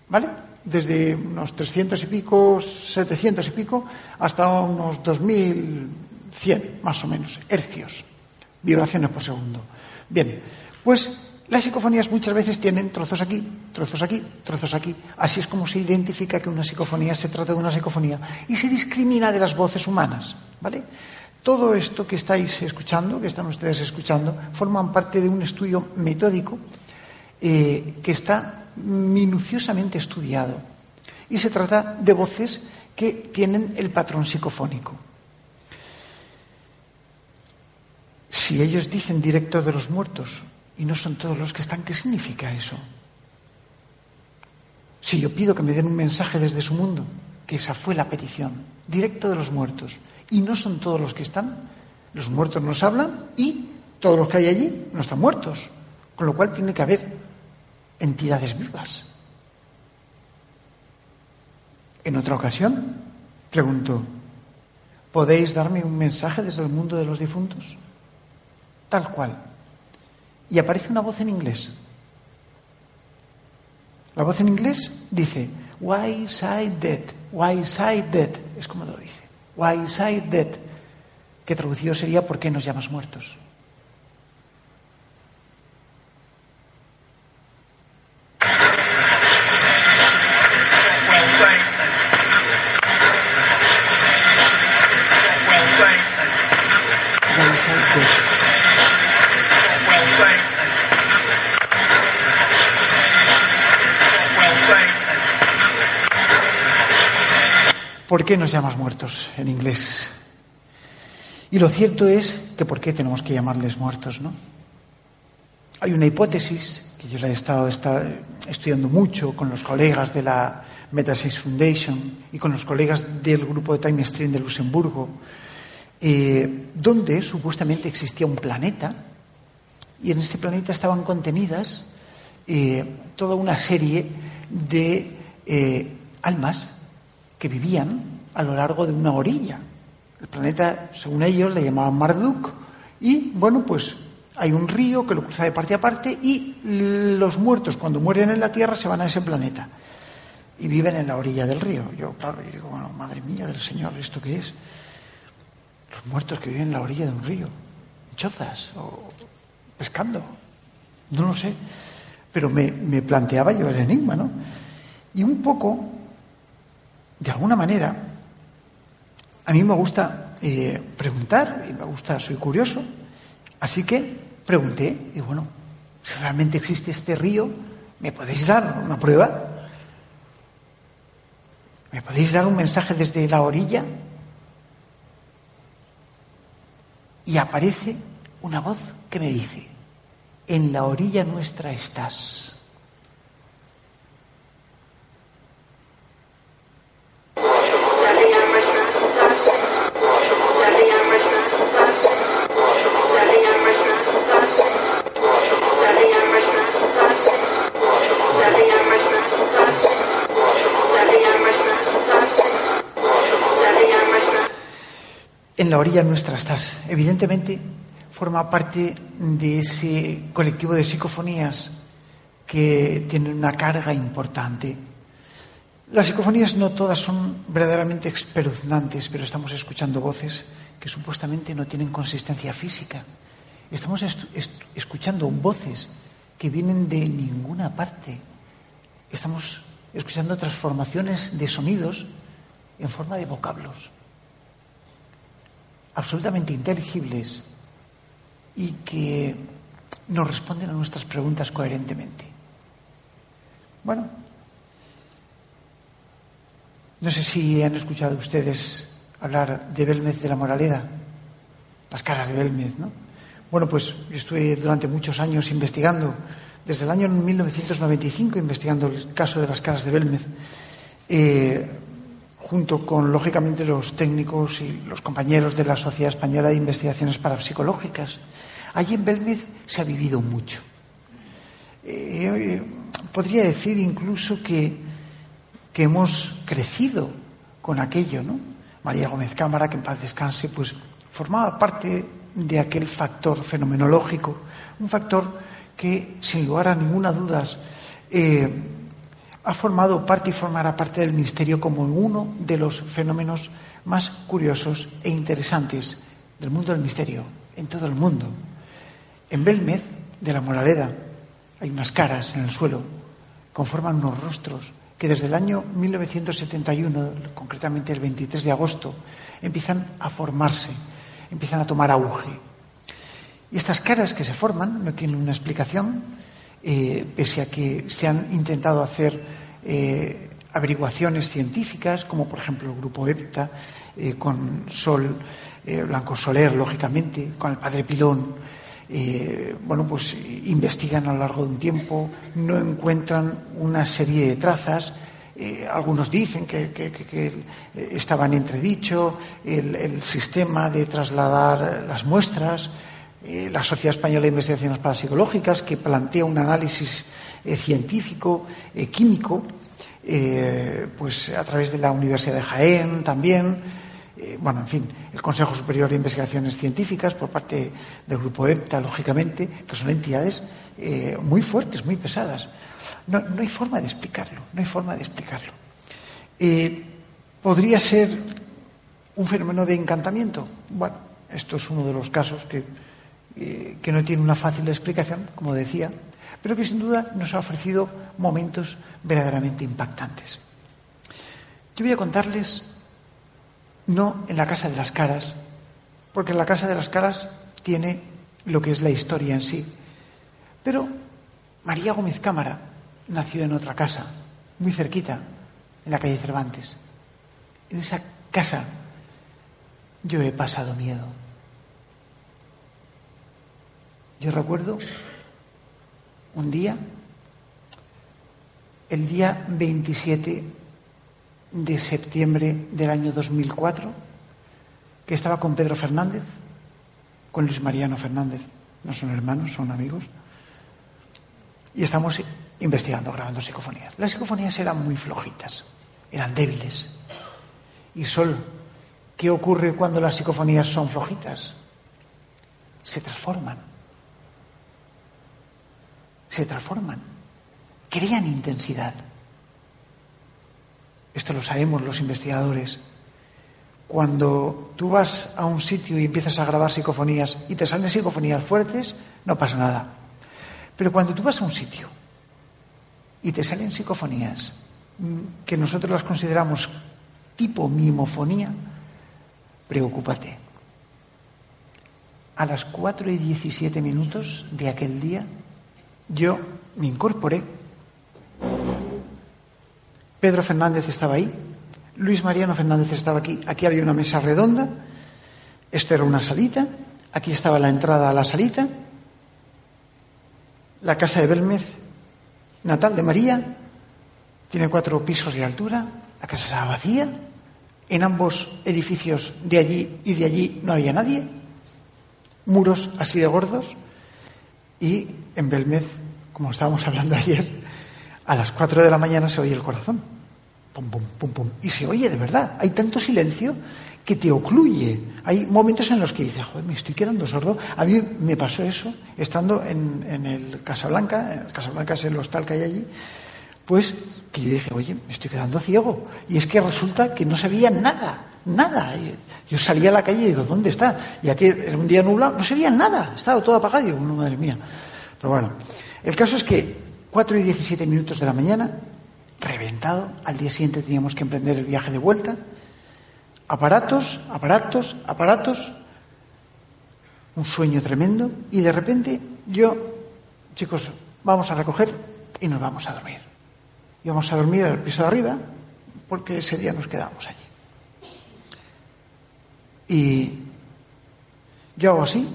¿vale? Desde unos 300 y pico, 700 y pico, hasta unos 2100, más o menos, hercios, vibraciones por segundo. Bien, pues las psicofonías muchas veces tienen trozos aquí, trozos aquí, trozos aquí. Así es como se identifica que una psicofonía se trata de una psicofonía y se discrimina de las voces humanas, ¿vale? Todo esto que estáis escuchando, que están ustedes escuchando, forman parte de un estudio metódico eh, que está minuciosamente estudiado. Y se trata de voces que tienen el patrón psicofónico. Si ellos dicen directo de los muertos y no son todos los que están, ¿qué significa eso? Si yo pido que me den un mensaje desde su mundo, que esa fue la petición, directo de los muertos, y no son todos los que están, los muertos nos hablan y todos los que hay allí no están muertos, con lo cual tiene que haber entidades vivas. En otra ocasión, pregunto, ¿podéis darme un mensaje desde el mundo de los difuntos? tal cual. Y aparece una voz en inglés. La voz en inglés dice, Why side dead? Why side dead? Es como lo dice. Why side dead? Que traducido sería ¿por qué nos llamas muertos? ¿Por qué nos llamas muertos en inglés? Y lo cierto es que ¿por qué tenemos que llamarles muertos, no? Hay una hipótesis que yo la he estado, estudiando mucho con los colegas de la Metasis Foundation y con los colegas del grupo de Time Stream de Luxemburgo, eh, donde supuestamente existía un planeta y en este planeta estaban contenidas eh, toda una serie de eh, almas que vivían a lo largo de una orilla. El planeta, según ellos, le llamaban Marduk y, bueno, pues hay un río que lo cruza de parte a parte y los muertos cuando mueren en la Tierra se van a ese planeta y viven en la orilla del río. Yo, claro, digo, bueno, madre mía del Señor, ¿esto qué es? Los muertos que viven en la orilla de un río, chozas o pescando, no lo sé. Pero me, me planteaba yo el enigma, ¿no? Y un poco de alguna manera, a mí me gusta eh, preguntar y me gusta, soy curioso, así que pregunté, y bueno, si realmente existe este río, ¿me podéis dar una prueba? ¿Me podéis dar un mensaje desde la orilla? Y aparece una voz que me dice, En la orilla nuestra estás. En la orilla nuestra estás. Evidentemente forma parte de ese colectivo de psicofonías que tienen una carga importante. Las psicofonías no todas son verdaderamente espeluznantes, pero estamos escuchando voces que supuestamente no tienen consistencia física. Estamos escuchando voces que vienen de ninguna parte. Estamos escuchando transformaciones de sonidos en forma de vocablos absolutamente inteligibles y que nos responden a nuestras preguntas coherentemente. Bueno, no sé si han escuchado ustedes hablar de Belmez de la Moraleda, las caras de Belmez, ¿no? Bueno, pues yo estuve durante muchos años investigando, desde el año 1995, investigando el caso de las caras de Belmez. Eh, junto con, lógicamente, los técnicos y los compañeros de la Sociedad Española de Investigaciones Parapsicológicas. Allí en Belmez se ha vivido mucho. Eh, podría decir incluso que, que hemos crecido con aquello, ¿no? María Gómez Cámara, que en paz descanse, pues formaba parte de aquel factor fenomenológico, un factor que, sin lugar a ninguna duda, eh, ha formado parte y formará parte del misterio como uno de los fenómenos más curiosos e interesantes del mundo del misterio en todo el mundo. En Belmez, de la Moraleda, hay unas caras en el suelo, conforman unos rostros que desde el año 1971, concretamente el 23 de agosto, empiezan a formarse, empiezan a tomar auge. Y estas caras que se forman no tienen una explicación, eh, pese a que se han intentado hacer eh, averiguaciones científicas, como por ejemplo el grupo EPTA, eh, con Sol Blanco Soler, lógicamente, con el padre Pilón. bueno, pues investigan a lo largo de un tiempo, no encuentran una serie de trazas. algunos dicen que, estaban entredicho el, el sistema de trasladar las muestras. Eh, la Sociedad Española de Investigaciones Parapsicológicas, que plantea un análisis eh, científico, eh, químico, pues a través de la Universidad de Jaén también, bueno, en fin, el Consejo Superior de Investigaciones Científicas por parte del Grupo EPTA, lógicamente, que son entidades muy fuertes, muy pesadas. No, no, hay forma de explicarlo, no hay forma de explicarlo. ¿Podría ser un fenómeno de encantamiento? Bueno, esto es uno de los casos que eh, que no tiene una fácil explicación, como decía, pero que sin duda nos ha ofrecido momentos verdaderamente impactantes. Yo voy a contarles, no en la Casa de las Caras, porque la Casa de las Caras tiene lo que es la historia en sí, pero María Gómez Cámara nació en otra casa, muy cerquita, en la calle Cervantes. En esa casa yo he pasado miedo. Yo recuerdo un día, el día 27 de septiembre del año 2004, que estaba con Pedro Fernández, con Luis Mariano Fernández, no son hermanos, son amigos, y estamos investigando, grabando psicofonías. Las psicofonías eran muy flojitas, eran débiles. Y Sol, ¿qué ocurre cuando las psicofonías son flojitas? Se transforman se transforman, crean intensidad. Esto lo sabemos los investigadores. Cuando tú vas a un sitio y empiezas a grabar psicofonías y te salen psicofonías fuertes, no pasa nada. Pero cuando tú vas a un sitio y te salen psicofonías mm, que nosotros las consideramos tipo mimofonía, preocúpate. A las 4 y 17 minutos de aquel día yo me incorporé. Pedro Fernández estaba ahí, Luis Mariano Fernández estaba aquí. Aquí había una mesa redonda, esto era una salita, aquí estaba la entrada a la salita. la casa de Belmez, natal de María, tiene cuatro pisos de altura, la casa estaba vacía, en ambos edificios de allí y de allí no había nadie, muros así de gordos, y en Belmez, como estábamos hablando ayer, a las cuatro de la mañana se oye el corazón. Pum, pum, pum, pum. Y se oye de verdad. Hay tanto silencio que te ocluye. Hay momentos en los que dices, joder, me estoy quedando sordo. A mí me pasó eso estando en, en el Casablanca, en el Casablanca es el hostal que hay allí, pues que yo dije, oye, me estoy quedando ciego. Y es que resulta que no sabía nada, nada. Yo salía a la calle y digo, ¿dónde está? Y aquí era un día nublado, no se veía nada, estaba todo apagado. Y digo, madre mía. Pero bueno, el caso es que 4 y 17 minutos de la mañana, reventado, al día siguiente teníamos que emprender el viaje de vuelta. Aparatos, aparatos, aparatos, un sueño tremendo. Y de repente yo, chicos, vamos a recoger y nos vamos a dormir. Y vamos a dormir al piso de arriba, porque ese día nos quedamos allí. Y yo hago así,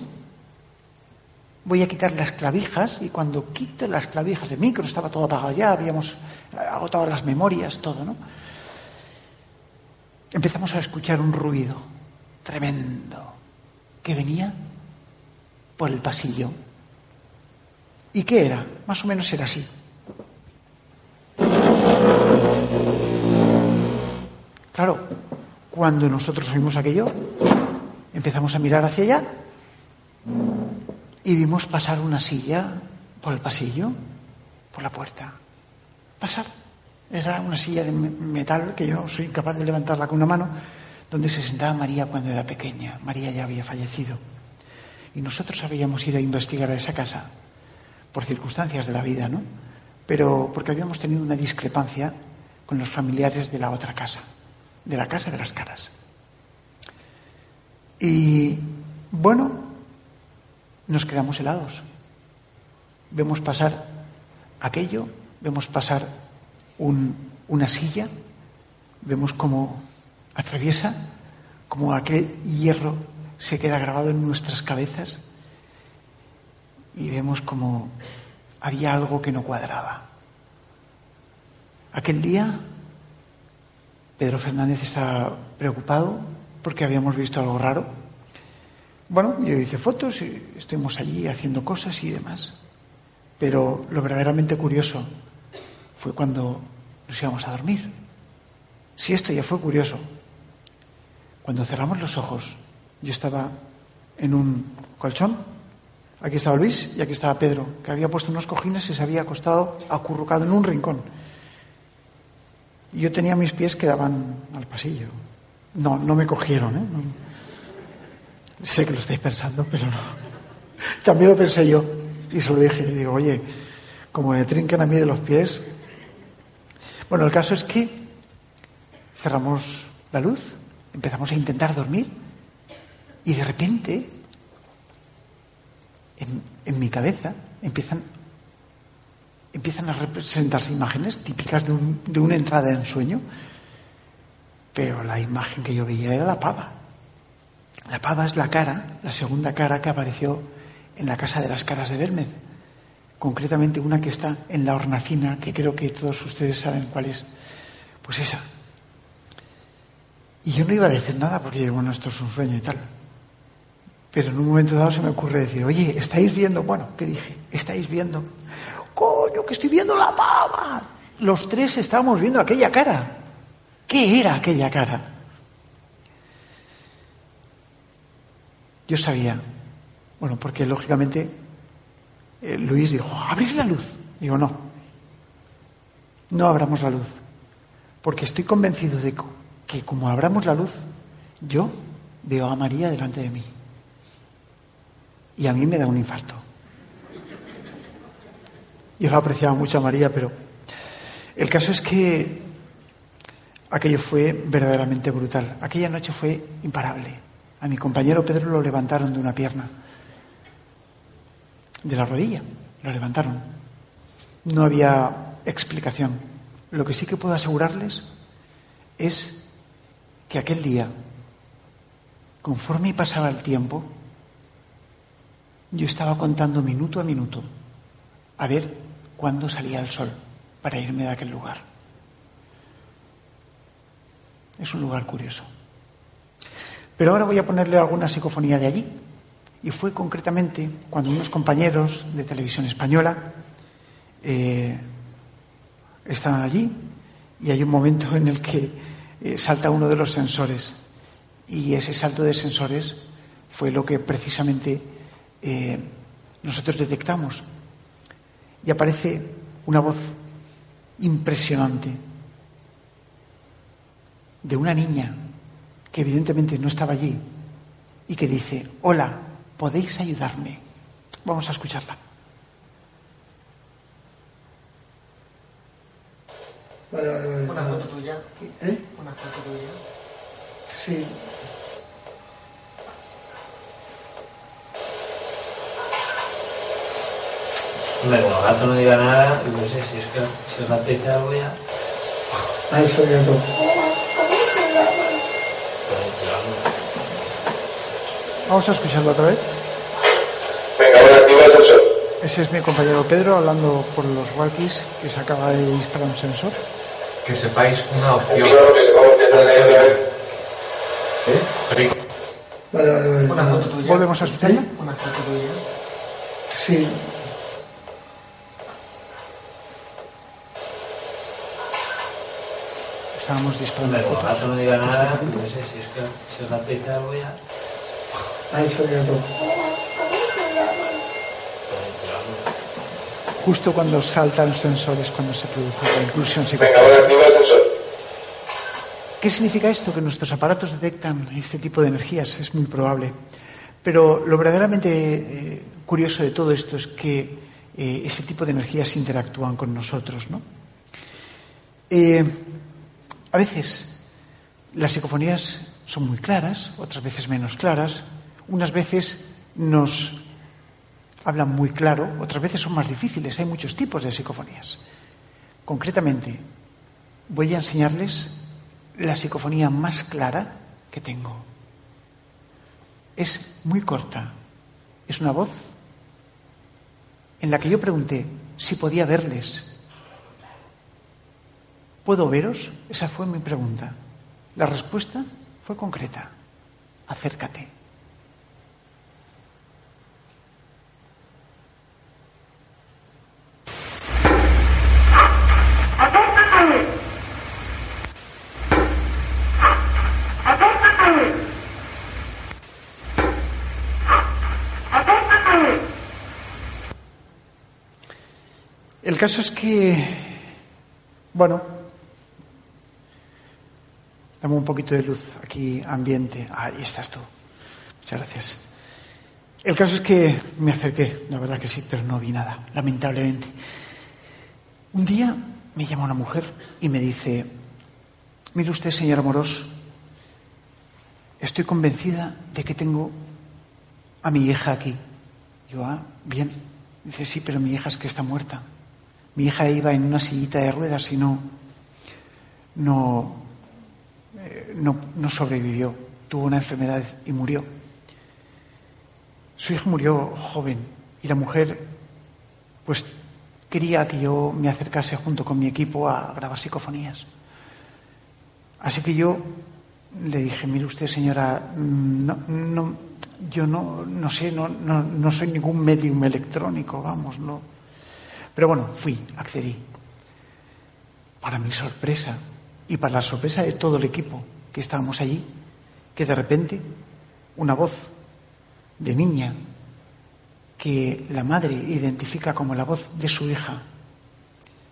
voy a quitar las clavijas y cuando quito las clavijas de micro, estaba todo apagado ya, habíamos agotado las memorias, todo, ¿no? Empezamos a escuchar un ruido tremendo que venía por el pasillo. ¿Y qué era? Más o menos era así. Claro, cuando nosotros oímos aquello, empezamos a mirar hacia allá y vimos pasar una silla por el pasillo, por la puerta. Pasar. Era una silla de metal que yo soy incapaz de levantarla con una mano, donde se sentaba María cuando era pequeña. María ya había fallecido. Y nosotros habíamos ido a investigar a esa casa, por circunstancias de la vida, ¿no? Pero porque habíamos tenido una discrepancia con los familiares de la otra casa, de la casa de las caras. Y bueno, nos quedamos helados. Vemos pasar aquello, vemos pasar una silla, vemos cómo atraviesa, cómo aquel hierro se queda grabado en nuestras cabezas y vemos como había algo que no cuadraba. Aquel día Pedro Fernández estaba preocupado porque habíamos visto algo raro bueno, yo hice fotos y estuvimos allí haciendo cosas y demás. Pero lo verdaderamente curioso fue cuando nos íbamos a dormir. Si esto ya fue curioso. Cuando cerramos los ojos, yo estaba en un colchón. Aquí estaba Luis y aquí estaba Pedro, que había puesto unos cojines y se había acostado acurrucado en un rincón. Y yo tenía mis pies que daban al pasillo. No, no me cogieron, ¿eh? Sé que lo estáis pensando, pero no. También lo pensé yo y se lo dije. Y digo, oye, como me trincan a mí de los pies. Bueno, el caso es que cerramos la luz, empezamos a intentar dormir y de repente en, mi cabeza empiezan, empiezan a representarse imágenes típicas de, de una entrada en sueño, pero la imagen que yo veía era la pava. La pava es la cara, la segunda cara que apareció en la Casa de las Caras de Belmez. Concretamente una que está en la hornacina, que creo que todos ustedes saben cuál es. Pues esa. Y yo no iba a decir nada porque, bueno, esto es un sueño y tal. Pero en un momento dado se me ocurre decir, oye, ¿estáis viendo? Bueno, ¿qué dije? ¿Estáis viendo? Coño, que estoy viendo la pava. Los tres estábamos viendo aquella cara. ¿Qué era aquella cara? Yo sabía, bueno, porque lógicamente eh, Luis dijo, abrir la luz. Digo, no, no abramos la luz, porque estoy convencido de que como abramos la luz, yo veo a María delante de mí. Y a mí me da un infarto. Yo lo apreciaba mucho a María, pero el caso es que aquello fue verdaderamente brutal. Aquella noche fue imparable. A mi compañero Pedro lo levantaron de una pierna, de la rodilla, lo levantaron. No había explicación. Lo que sí que puedo asegurarles es que aquel día, conforme pasaba el tiempo, yo estaba contando minuto a minuto a ver cuándo salía el sol para irme de aquel lugar. Es un lugar curioso. Pero ahora voy a ponerle alguna psicofonía de allí. Y fue concretamente cuando unos compañeros de televisión española eh, estaban allí y hay un momento en el que eh, salta uno de los sensores. Y ese salto de sensores fue lo que precisamente eh, nosotros detectamos. Y aparece una voz impresionante de una niña que evidentemente no estaba allí y que dice, hola, ¿podéis ayudarme? Vamos a escucharla. Una foto tuya. ¿Eh? Una foto tuya. Sí. Hombre, como gato no diga nada, no sé si es que si os apetece algo ya. Ahí soy yo. Vamos a escucharlo otra vez. Venga, ahora activa el sensor. Ese es mi compañero Pedro hablando por los walkies que se acaba de disparar un sensor. Que sepáis una opción. Confirmo que se va a empezar ahí otra vez. ¿Eh? Vale, vale, vale. Una foto tuya. ¿Volvemos a escucharla? Una foto tuya. Sí. Estábamos disparando fotos. no diga nada, no sé si es que si os apetece algo ya. Ahí soy yo. Justo cuando salta el sensor es cuando se produce la inclusión Venga, ahora psicofónica. activa el sensor. ¿Qué significa esto? Que nuestros aparatos detectan este tipo de energías, es muy probable. Pero lo verdaderamente eh, curioso de todo esto es que eh, ese tipo de energías interactúan con nosotros, ¿no? Eh, a veces las psicofonías son muy claras, otras veces menos claras, unas veces nos hablan muy claro, otras veces son más difíciles, hay muchos tipos de psicofonías. Concretamente, voy a enseñarles la psicofonía más clara que tengo. Es muy corta. Es una voz en la que yo pregunté si podía verles. ¿Puedo veros? Esa fue mi pregunta. La respuesta fue concreta. Acércate. Caso es que, bueno, dame un poquito de luz aquí, ambiente. Ahí estás tú. Muchas gracias. El caso es que me acerqué, la verdad que sí, pero no vi nada, lamentablemente. Un día me llama una mujer y me dice, mire usted, señor Amorós, estoy convencida de que tengo a mi hija aquí. Digo, ah, bien. Dice, sí, pero mi hija es que está muerta. Mi hija iba en una sillita de ruedas y no, no, eh, no, no sobrevivió. Tuvo una enfermedad y murió. Su hija murió joven y la mujer, pues, quería que yo me acercase junto con mi equipo a grabar psicofonías. Así que yo le dije, mire usted, señora, no, no, yo no, no sé, no, no, no soy ningún medium electrónico, vamos, no. Pero bueno, fui, accedí. Para mi sorpresa y para la sorpresa de todo el equipo que estábamos allí, que de repente una voz de niña que la madre identifica como la voz de su hija,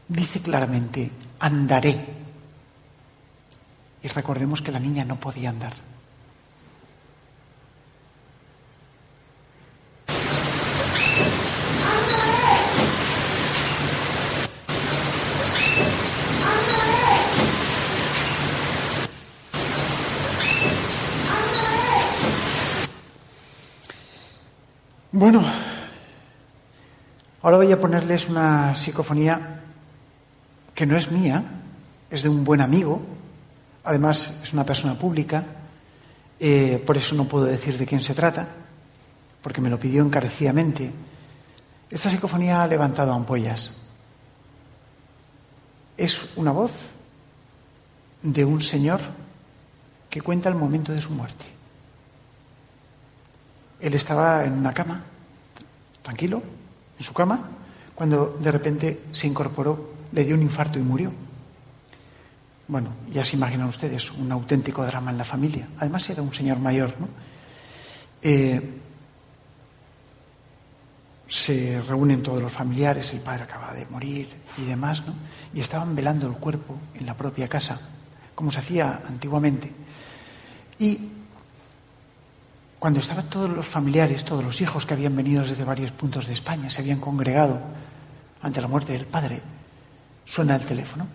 dice claramente, andaré. Y recordemos que la niña no podía andar. Bueno, ahora voy a ponerles una psicofonía que no es mía, es de un buen amigo, además es una persona pública, eh, por eso no puedo decir de quién se trata, porque me lo pidió encarecidamente Esta psicofonía ha levantado ampollas. Es una voz de un señor que cuenta el momento de su muerte. Él estaba en una cama, tranquilo, en su cama, cuando de repente se incorporó, le dio un infarto y murió. Bueno, ya se imaginan ustedes, un auténtico drama en la familia. Además era un señor mayor, ¿no? Eh, se reúnen todos los familiares, el padre acaba de morir y demás, ¿no? Y estaban velando el cuerpo en la propia casa, como se hacía antiguamente. Y cuando estaban todos los familiares, todos los hijos que habían venido desde varios puntos de España, se habían congregado ante la muerte del padre, suena el teléfono.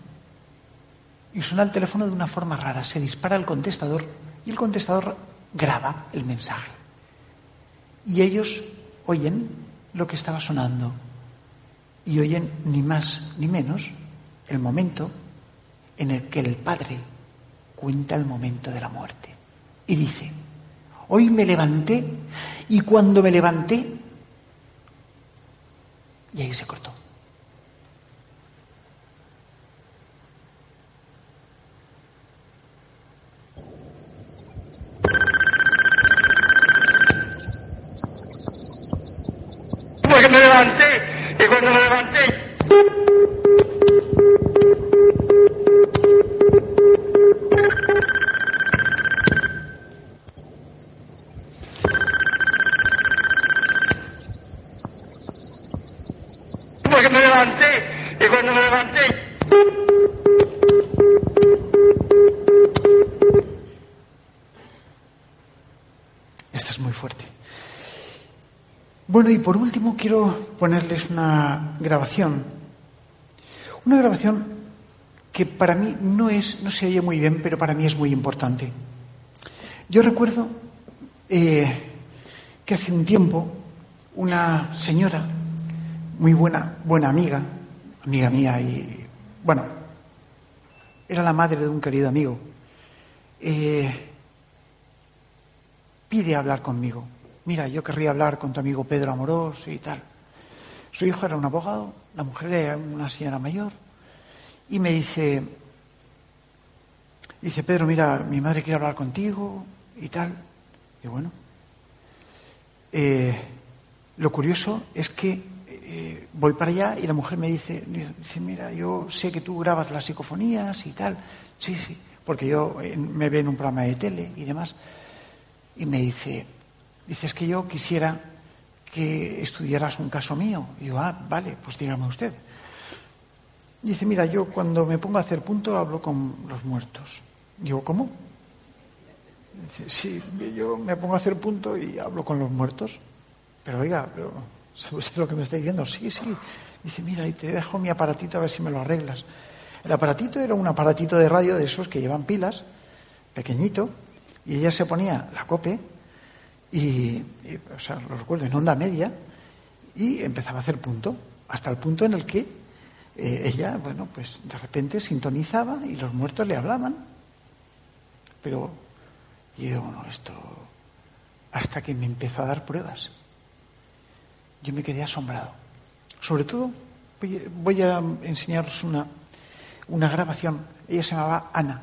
Y suena el teléfono de una forma rara, se dispara el contestador y el contestador graba el mensaje. Y ellos oyen lo que estaba sonando y oyen ni más ni menos el momento en el que el padre cuenta el momento de la muerte. Y dice, hoy me levanté y cuando me levanté, y ahí se cortó. Y por último quiero ponerles una grabación. Una grabación que para mí no es, no se oye muy bien, pero para mí es muy importante. Yo recuerdo eh, que hace un tiempo una señora muy buena, buena amiga, amiga mía y bueno, era la madre de un querido amigo, eh, pide hablar conmigo mira, yo querría hablar con tu amigo Pedro Amorós y tal. Su hijo era un abogado, la mujer era una señora mayor, y me dice, dice, Pedro, mira, mi madre quiere hablar contigo y tal. Y bueno, eh, lo curioso es que eh, voy para allá y la mujer me dice, dice, mira, yo sé que tú grabas las psicofonías y tal. Sí, sí, porque yo eh, me ve en un programa de tele y demás. Y me dice, Dices que yo quisiera que estudiaras un caso mío. Y digo, ah, vale, pues dígame usted. Dice, mira, yo cuando me pongo a hacer punto hablo con los muertos. Digo, ¿cómo? Dice, sí, yo me pongo a hacer punto y hablo con los muertos. Pero oiga, pero ¿sabe usted lo que me está diciendo? Sí, sí. Dice, mira, y te dejo mi aparatito a ver si me lo arreglas. El aparatito era un aparatito de radio de esos que llevan pilas, pequeñito, y ella se ponía la cope y, o sea, lo recuerdo, en onda media, y empezaba a hacer punto, hasta el punto en el que eh, ella, bueno, pues de repente sintonizaba y los muertos le hablaban. Pero yo, bueno, esto, hasta que me empezó a dar pruebas, yo me quedé asombrado. Sobre todo, voy, a enseñaros una, una grabación. Ella se llamaba Ana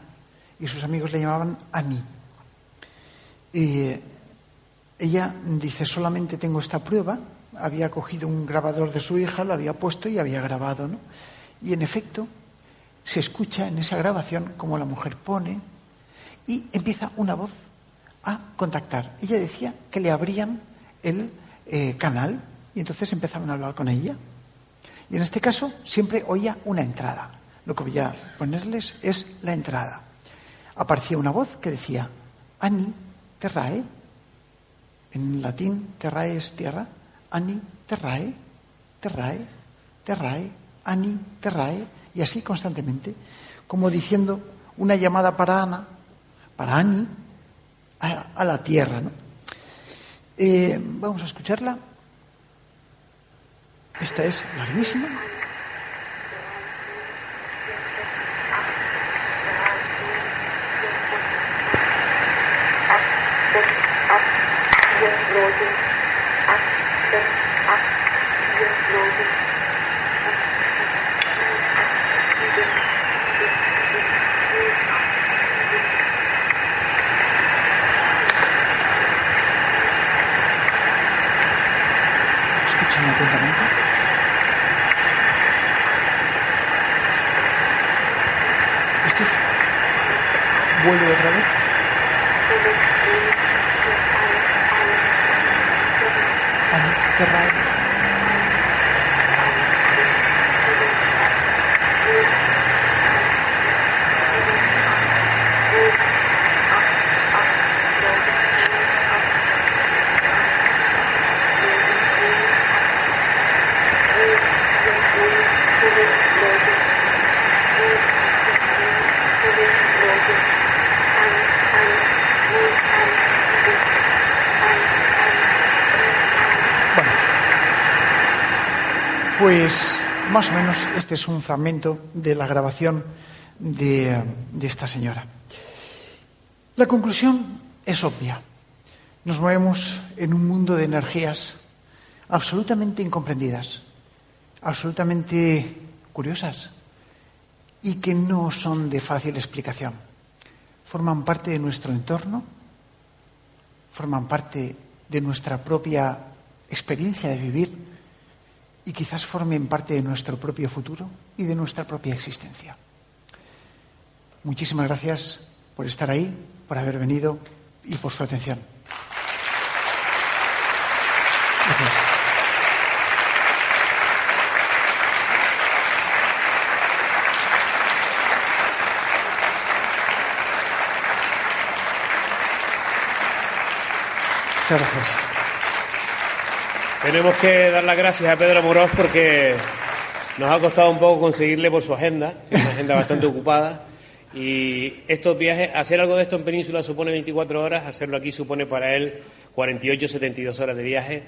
y sus amigos le llamaban Ani. Y ella dice, solamente tengo esta prueba, había cogido un grabador de su hija, lo había puesto y había grabado, ¿no? Y en efecto, se escucha en esa grabación como la mujer pone y empieza una voz a contactar. Ella decía que le abrían el eh, canal y entonces empezaban a hablar con ella. Y en este caso siempre oía una entrada. Lo que voy a ponerles es la entrada. Aparecía una voz que decía, Ani, terrae, en latín, terrae es tierra, ani, terrae, terrae, terrae, ani, terrae, y así constantemente, como diciendo una llamada para Ana, para Ani, a, la tierra. ¿no? Eh, vamos a escucharla. Esta es larguísima. Marcus, vuelve otra vez. An terra Pues más o menos este es un fragmento de la grabación de, esta señora. La conclusión es obvia. Nos movemos en un mundo de energías absolutamente incomprendidas, absolutamente curiosas y que no son de fácil explicación. Forman parte de nuestro entorno, forman parte de nuestra propia experiencia de vivir y quizás formen parte de nuestro propio futuro y de nuestra propia existencia. Muchísimas gracias por estar ahí, por haber venido y por su atención. Muchas gracias. Tenemos que dar las gracias a Pedro Moroz porque nos ha costado un poco conseguirle por su agenda, una agenda bastante ocupada. Y estos viajes, hacer algo de esto en Península supone 24 horas, hacerlo aquí supone para él 48, 72 horas de viaje,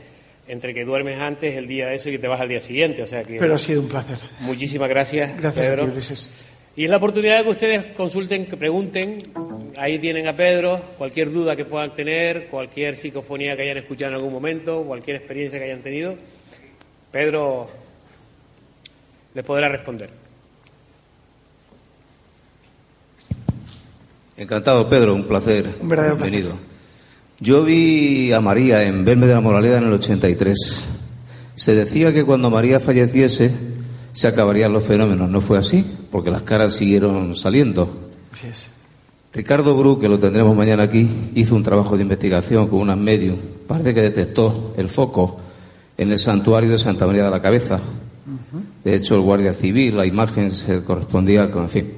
entre que duermes antes el día de eso y que te vas al día siguiente. O sea que, Pero ha sido un placer. Muchísimas gracias, gracias Pedro. A ti, y es la oportunidad de que ustedes consulten, que pregunten. Ahí tienen a Pedro, cualquier duda que puedan tener, cualquier psicofonía que hayan escuchado en algún momento, cualquier experiencia que hayan tenido. Pedro les podrá responder. Encantado, Pedro, un placer. Un verdadero Bienvenido. Yo vi a María en Verme de la Moralidad en el 83. Se decía que cuando María falleciese, se acabarían los fenómenos. No fue así, porque las caras siguieron saliendo. Así es. Ricardo Bru, que lo tendremos mañana aquí, hizo un trabajo de investigación con unas medios. Parece que detectó el foco en el santuario de Santa María de la Cabeza. De hecho, el guardia civil, la imagen se correspondía con, en fin.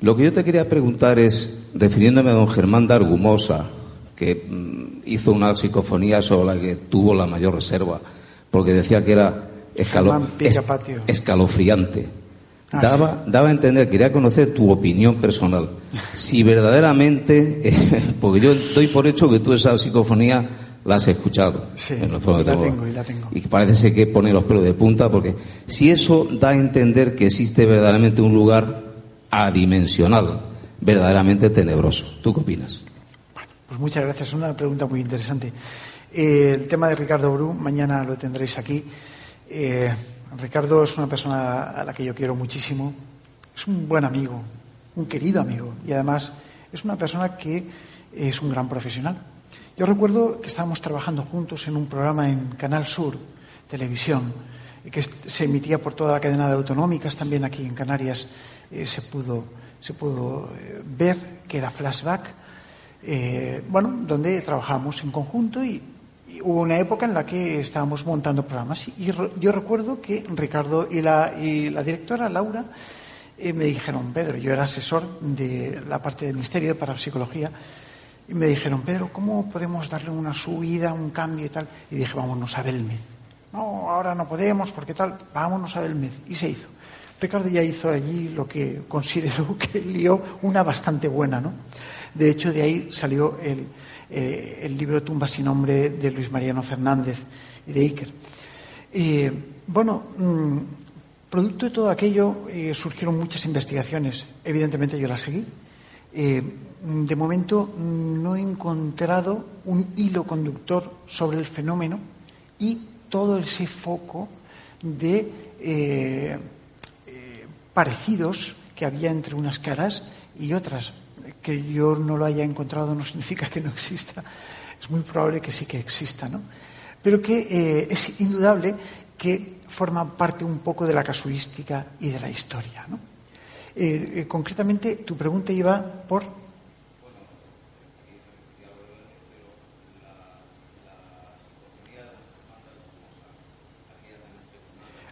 Lo que yo te quería preguntar es, refiriéndome a don Germán de Argumosa, que mm, hizo una psicofonía sobre la que tuvo la mayor reserva, porque decía que era escalofriante. Ah, daba, daba a entender, quería conocer tu opinión personal. Si verdaderamente, porque yo doy por hecho que tú esa psicofonía la has escuchado. Sí, en la tengo, y la tengo. Y parece ser que pone los pelos de punta, porque si eso da a entender que existe verdaderamente un lugar adimensional, verdaderamente tenebroso. ¿Tú qué opinas? Bueno, pues muchas gracias. Una pregunta muy interesante. Eh, el tema de Ricardo Bru, mañana lo tendréis aquí. Eh, Ricardo es una persona a la que yo quiero muchísimo. Es un buen amigo, un querido amigo y además es una persona que es un gran profesional. Yo recuerdo que estábamos trabajando juntos en un programa en Canal Sur, televisión, que se emitía por toda la cadena de autonómicas, también aquí en Canarias eh, se pudo, se pudo eh, ver que era Flashback, bueno, donde trabajamos en conjunto y hubo una época en la que estábamos montando programas y yo recuerdo que Ricardo y la, y la directora Laura eh, me dijeron, Pedro, yo era asesor de la parte de misterio de parapsicología, y me dijeron, Pedro, ¿cómo podemos darle una subida, un cambio y tal? Y dije, vámonos a Belmez. No, ahora no podemos, porque tal, vámonos a Belmez. Y se hizo. Ricardo ya hizo allí lo que consideró que lió una bastante buena, ¿no? De hecho, de ahí salió el, eh, el libro Tumba sin nombre de Luis Mariano Fernández y de Iker. bueno, mm, producto de todo aquello eh, surgieron muchas investigaciones. Evidentemente yo las seguí. Eh, de momento no he encontrado un hilo conductor sobre el fenómeno y todo ese foco de parecidos que había entre unas caras y otras que yo no lo haya encontrado no significa que no exista. Es muy probable que sí que exista, ¿no? Pero que eh, es indudable que forma parte un poco de la casuística y de la historia, ¿no? Eh, eh, concretamente, tu pregunta iba por.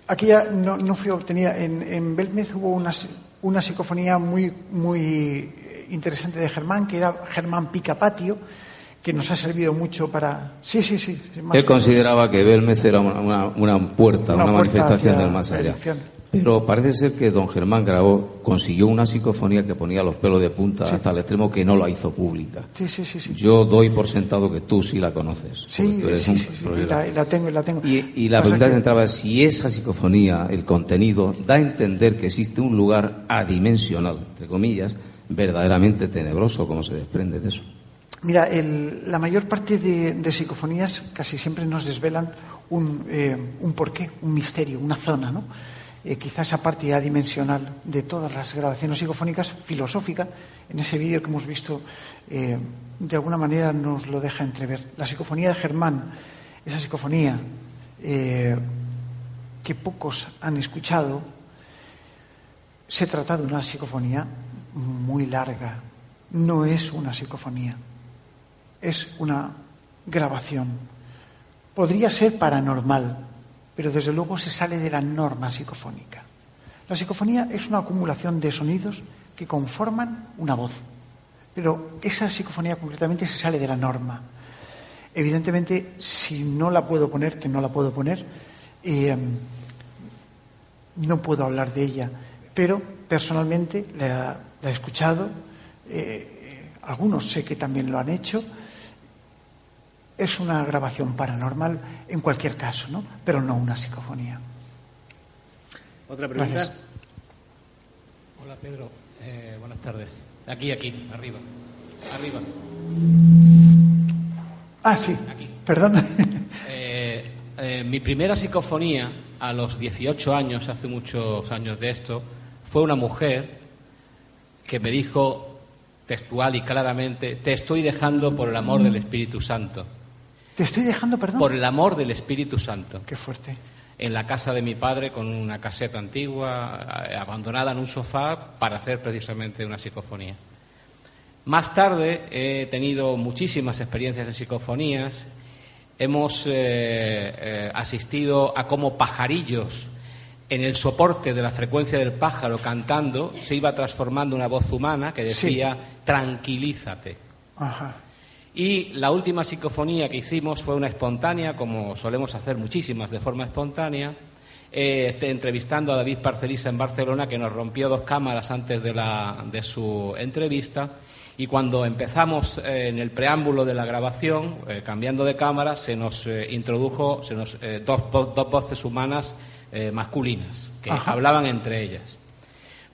Aquella no, no fue obtenida. En, en Belmez hubo una, una psicofonía muy, muy interesante de Germán, que era Germán Picapatio, que nos ha servido mucho para. Sí, sí, sí. Él consideraba que Belmez era una, una- una puerta, Una una, puerta manifestación del más allá. Pero parece ser que don Germán Grabó consiguió una psicofonía que ponía los pelos de punta hasta el extremo que no la hizo pública. Sí, sí, sí. sí. Yo doy por sentado que tú sí la conoces. Sí, tú eres sí, un sí, sí, la, la tengo, la tengo. Y, y la Pasa pregunta que que- entraba es si esa psicofonía, el contenido, da a entender que existe un lugar adimensional, entre comillas, verdaderamente tenebroso, como se desprende de eso. Mira, el- la mayor parte de, psicofonías casi siempre nos desvelan un, eh, un porqué, un misterio, una zona, ¿no? Eh, quizá esa parte adimensional de todas las grabaciones psicofónicas, filosófica, en ese vídeo que hemos visto, eh, de alguna manera nos lo deja entrever. La psicofonía de Germán, esa psicofonía que pocos han escuchado, se trata de una psicofonía muy larga. No es una psicofonía, es una grabación. Podría ser paranormal, pero desde luego se sale de la norma psicofónica. La psicofonía es una acumulación de sonidos que conforman una voz, pero esa psicofonía concretamente se sale de la norma. Evidentemente, si no la puedo poner, que no la puedo poner, eh, no puedo hablar de ella, pero personalmente la, la he escuchado, eh, algunos sé que también lo han hecho. Es una grabación paranormal en cualquier caso, ¿no? Pero no una psicofonía. Otra pregunta. Gracias. Hola Pedro, Eh, buenas tardes. Aquí, aquí, arriba. Arriba. Ah, sí. Perdón. Eh, eh, mi primera psicofonía a los 18 años, hace muchos años de esto, fue una mujer que me dijo textual y claramente, te estoy dejando por el amor del Espíritu Santo. Te estoy dejando, perdón. Por el amor del Espíritu Santo. Qué fuerte. En la casa de mi padre con una caseta antigua, eh, abandonada en un sofá, para hacer precisamente una psicofonía. Más tarde he tenido muchísimas experiencias en psicofonías. Hemos eh, eh, asistido a cómo pajarillos en el soporte de la frecuencia del pájaro cantando se iba transformando una voz humana que Sí. decía tranquilízate. Ajá. Y la última psicofonía que hicimos fue una espontánea, como solemos hacer muchísimas de forma espontánea, eh, este, entrevistando a David Parcelisa en Barcelona, que nos rompió dos cámaras antes de, la, de su entrevista. Y cuando empezamos eh, en el preámbulo de la grabación, eh, cambiando de cámara, se nos introdujo se nos, dos, dos voces humanas eh, masculinas, que Ajá. hablaban entre ellas.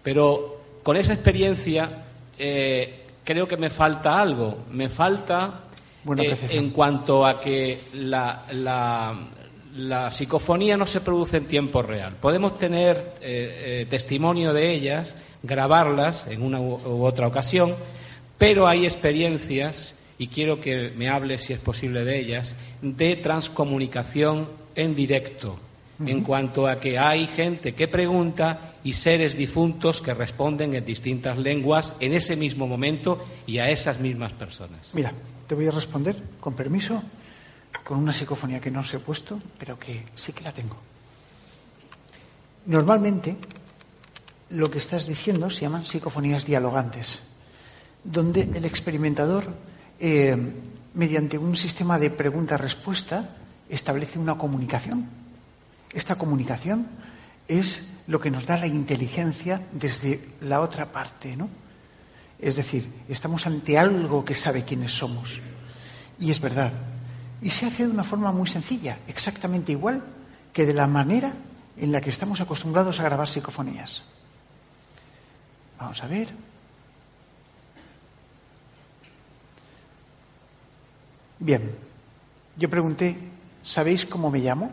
Pero con esa experiencia eh, creo que me falta algo. Me falta eh, en cuanto a que la, la- la psicofonía no se produce en tiempo real. Podemos tener eh, testimonio de ellas, grabarlas en una u otra ocasión, pero hay experiencias, y quiero que me hable, si es posible, de ellas, de transcomunicación en directo en cuanto a que hay gente que pregunta y seres difuntos que responden en distintas lenguas en ese mismo momento y a esas mismas personas. Mira, te voy a responder, con permiso, con una psicofonía que no os he puesto, pero que sí que la tengo. Normalmente, lo que estás diciendo se llaman psicofonías dialogantes, donde el experimentador, eh, mediante un sistema de pregunta-respuesta, establece una comunicación. Esta comunicación es lo que nos da la inteligencia desde la otra parte, ¿no? Es decir, estamos ante algo que sabe quiénes somos. Y es verdad. Y se hace de una forma muy sencilla, exactamente igual que de la manera en la que estamos acostumbrados a grabar psicofonías. Vamos a ver. Bien, yo pregunté, ¿sabéis cómo me llamo?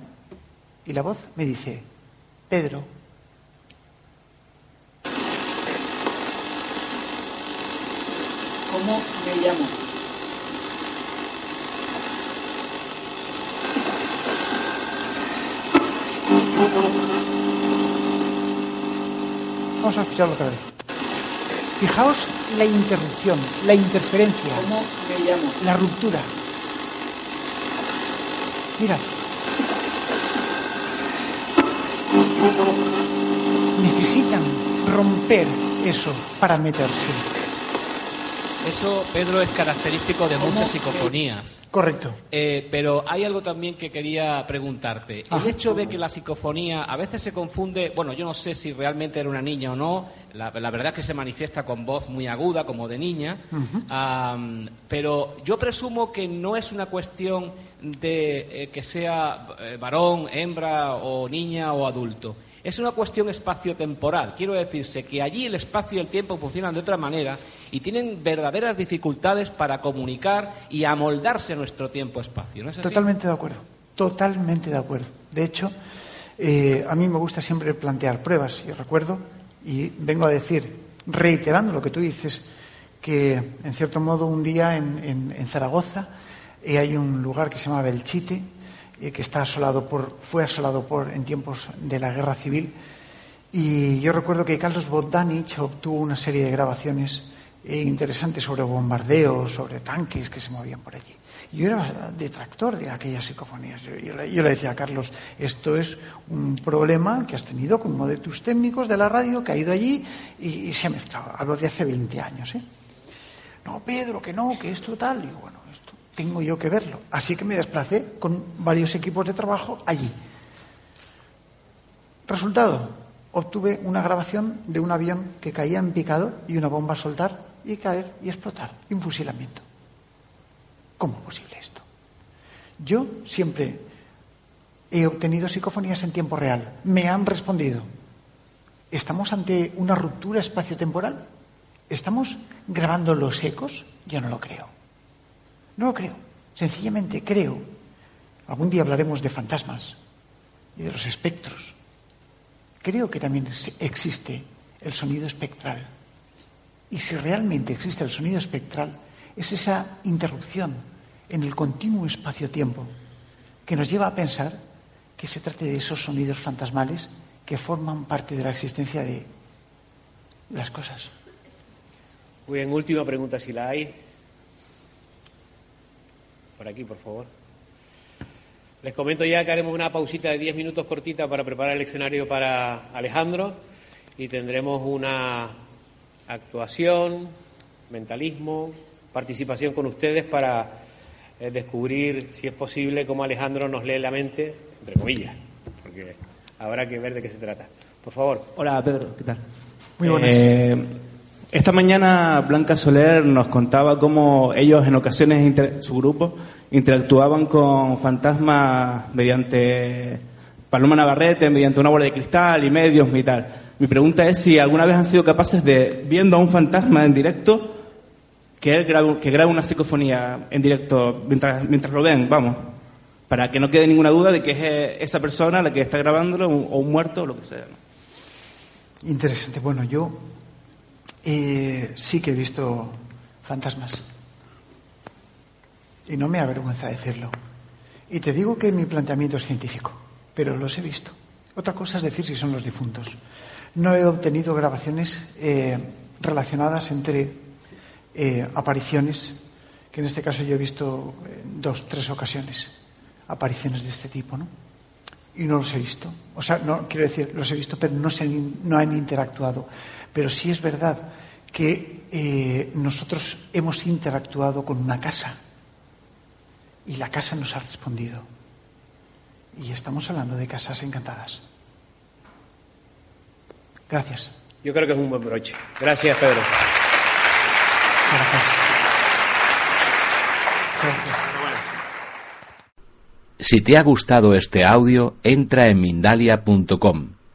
Y la voz me dice, Pedro. ¿Cómo me llamo? Vamos a escucharlo otra vez. Fijaos la interrupción, la interferencia. ¿Cómo le llamo? La ruptura. Mira. Necesitan romper eso para meterse. Eso, Pedro, es característico de muchas psicofonías. Correcto. Eh, pero hay algo también que quería preguntarte. El Ajá. hecho de que la psicofonía a veces se confunde, bueno, yo no sé si realmente era una niña o no, la, la verdad es que se manifiesta con voz muy aguda, como de niña, pero yo presumo que no es una cuestión de eh, que sea eh, varón, hembra o niña o adulto. Es una cuestión espacio-temporal. Quiero decirse que allí el espacio y el tiempo funcionan de otra manera y tienen verdaderas dificultades para comunicar y amoldarse a nuestro tiempo-espacio. ¿No? Totalmente de acuerdo. Totalmente de acuerdo. De hecho, eh, a mí me gusta siempre plantear pruebas. Yo recuerdo, y vengo a decir, reiterando lo que tú dices, que en cierto modo un día en- en Zaragoza eh, hay un lugar que se llama Belchite, eh, que está asolado por, fue asolado por, en tiempos de la guerra civil. Y yo recuerdo que Carlos Bogdanich obtuvo una serie de grabaciones eh, interesantes sobre bombardeos, sobre tanques que se movían por allí. Yo era detractor de aquellas psicofonías. Yo, le- decía a Carlos, esto es un problema que has tenido con uno de tus técnicos de la radio que ha ido allí y, y se ha mezclado. Hablo de hace 20 años. ¿eh? No, Pedro, que no, que esto tal. Y bueno, tengo yo que verlo. Así que me desplacé con varios equipos de trabajo allí. Resultado, obtuve una grabación de un avión que caía en picado y una bomba a soltar y caer y explotar. Y un fusilamiento. ¿Cómo es posible esto? Yo siempre he obtenido psicofonías en tiempo real. Me han respondido. ¿Estamos ante una ruptura espaciotemporal? ¿Estamos grabando los ecos? Yo no lo creo. No lo creo. Sencillamente creo. Algún día hablaremos de fantasmas y de los espectros. Creo que también existe el sonido espectral. Y si realmente existe el sonido espectral, es esa interrupción en el continuo espacio-tiempo que nos lleva a pensar que se trate de esos sonidos fantasmales que forman parte de la existencia de las cosas. Muy bien, última pregunta si la hay. Por aquí, por favor. Les comento ya que haremos una pausita de 10 minutos cortita para preparar el escenario para Alejandro y tendremos una actuación, mentalismo, participación con ustedes para eh, descubrir, si es posible, cómo Alejandro nos lee la mente, entre comillas, porque habrá que ver de qué se trata. Por favor. Hola Pedro, ¿qué tal? Muy buenas. Eh, esta mañana Blanca Soler nos contaba cómo ellos en ocasiones, su grupo, interactuaban con fantasmas mediante Paloma Navarrete, mediante una bola de cristal y medios y tal. Mi pregunta es si alguna vez han sido capaces de, viendo a un fantasma en directo, que él grabe, que grabe una psicofonía en directo mientras, mientras lo ven, vamos, para que no quede ninguna duda de que es eh, esa persona la que está grabándolo o un muerto o lo que sea. Interesante. Bueno, yo eh, sí que he visto fantasmas. Y no me avergüenza decirlo. Y te digo que mi planteamiento es científico, pero los he visto. Otra cosa es decir si son los difuntos. No he obtenido grabaciones eh, relacionadas entre eh, apariciones, que en este caso yo he visto en dos, tres ocasiones, apariciones de este tipo, ¿no? y no los he visto. O sea, no quiero decir, los he visto, pero no, se no han interactuado. Pero sí es verdad que eh, nosotros hemos interactuado con una casa y la casa nos ha respondido. Y estamos hablando de casas encantadas. Gracias. Yo creo que es un buen broche. Gracias, Pedro. Si te ha gustado este audio, entra en Mindalia.com.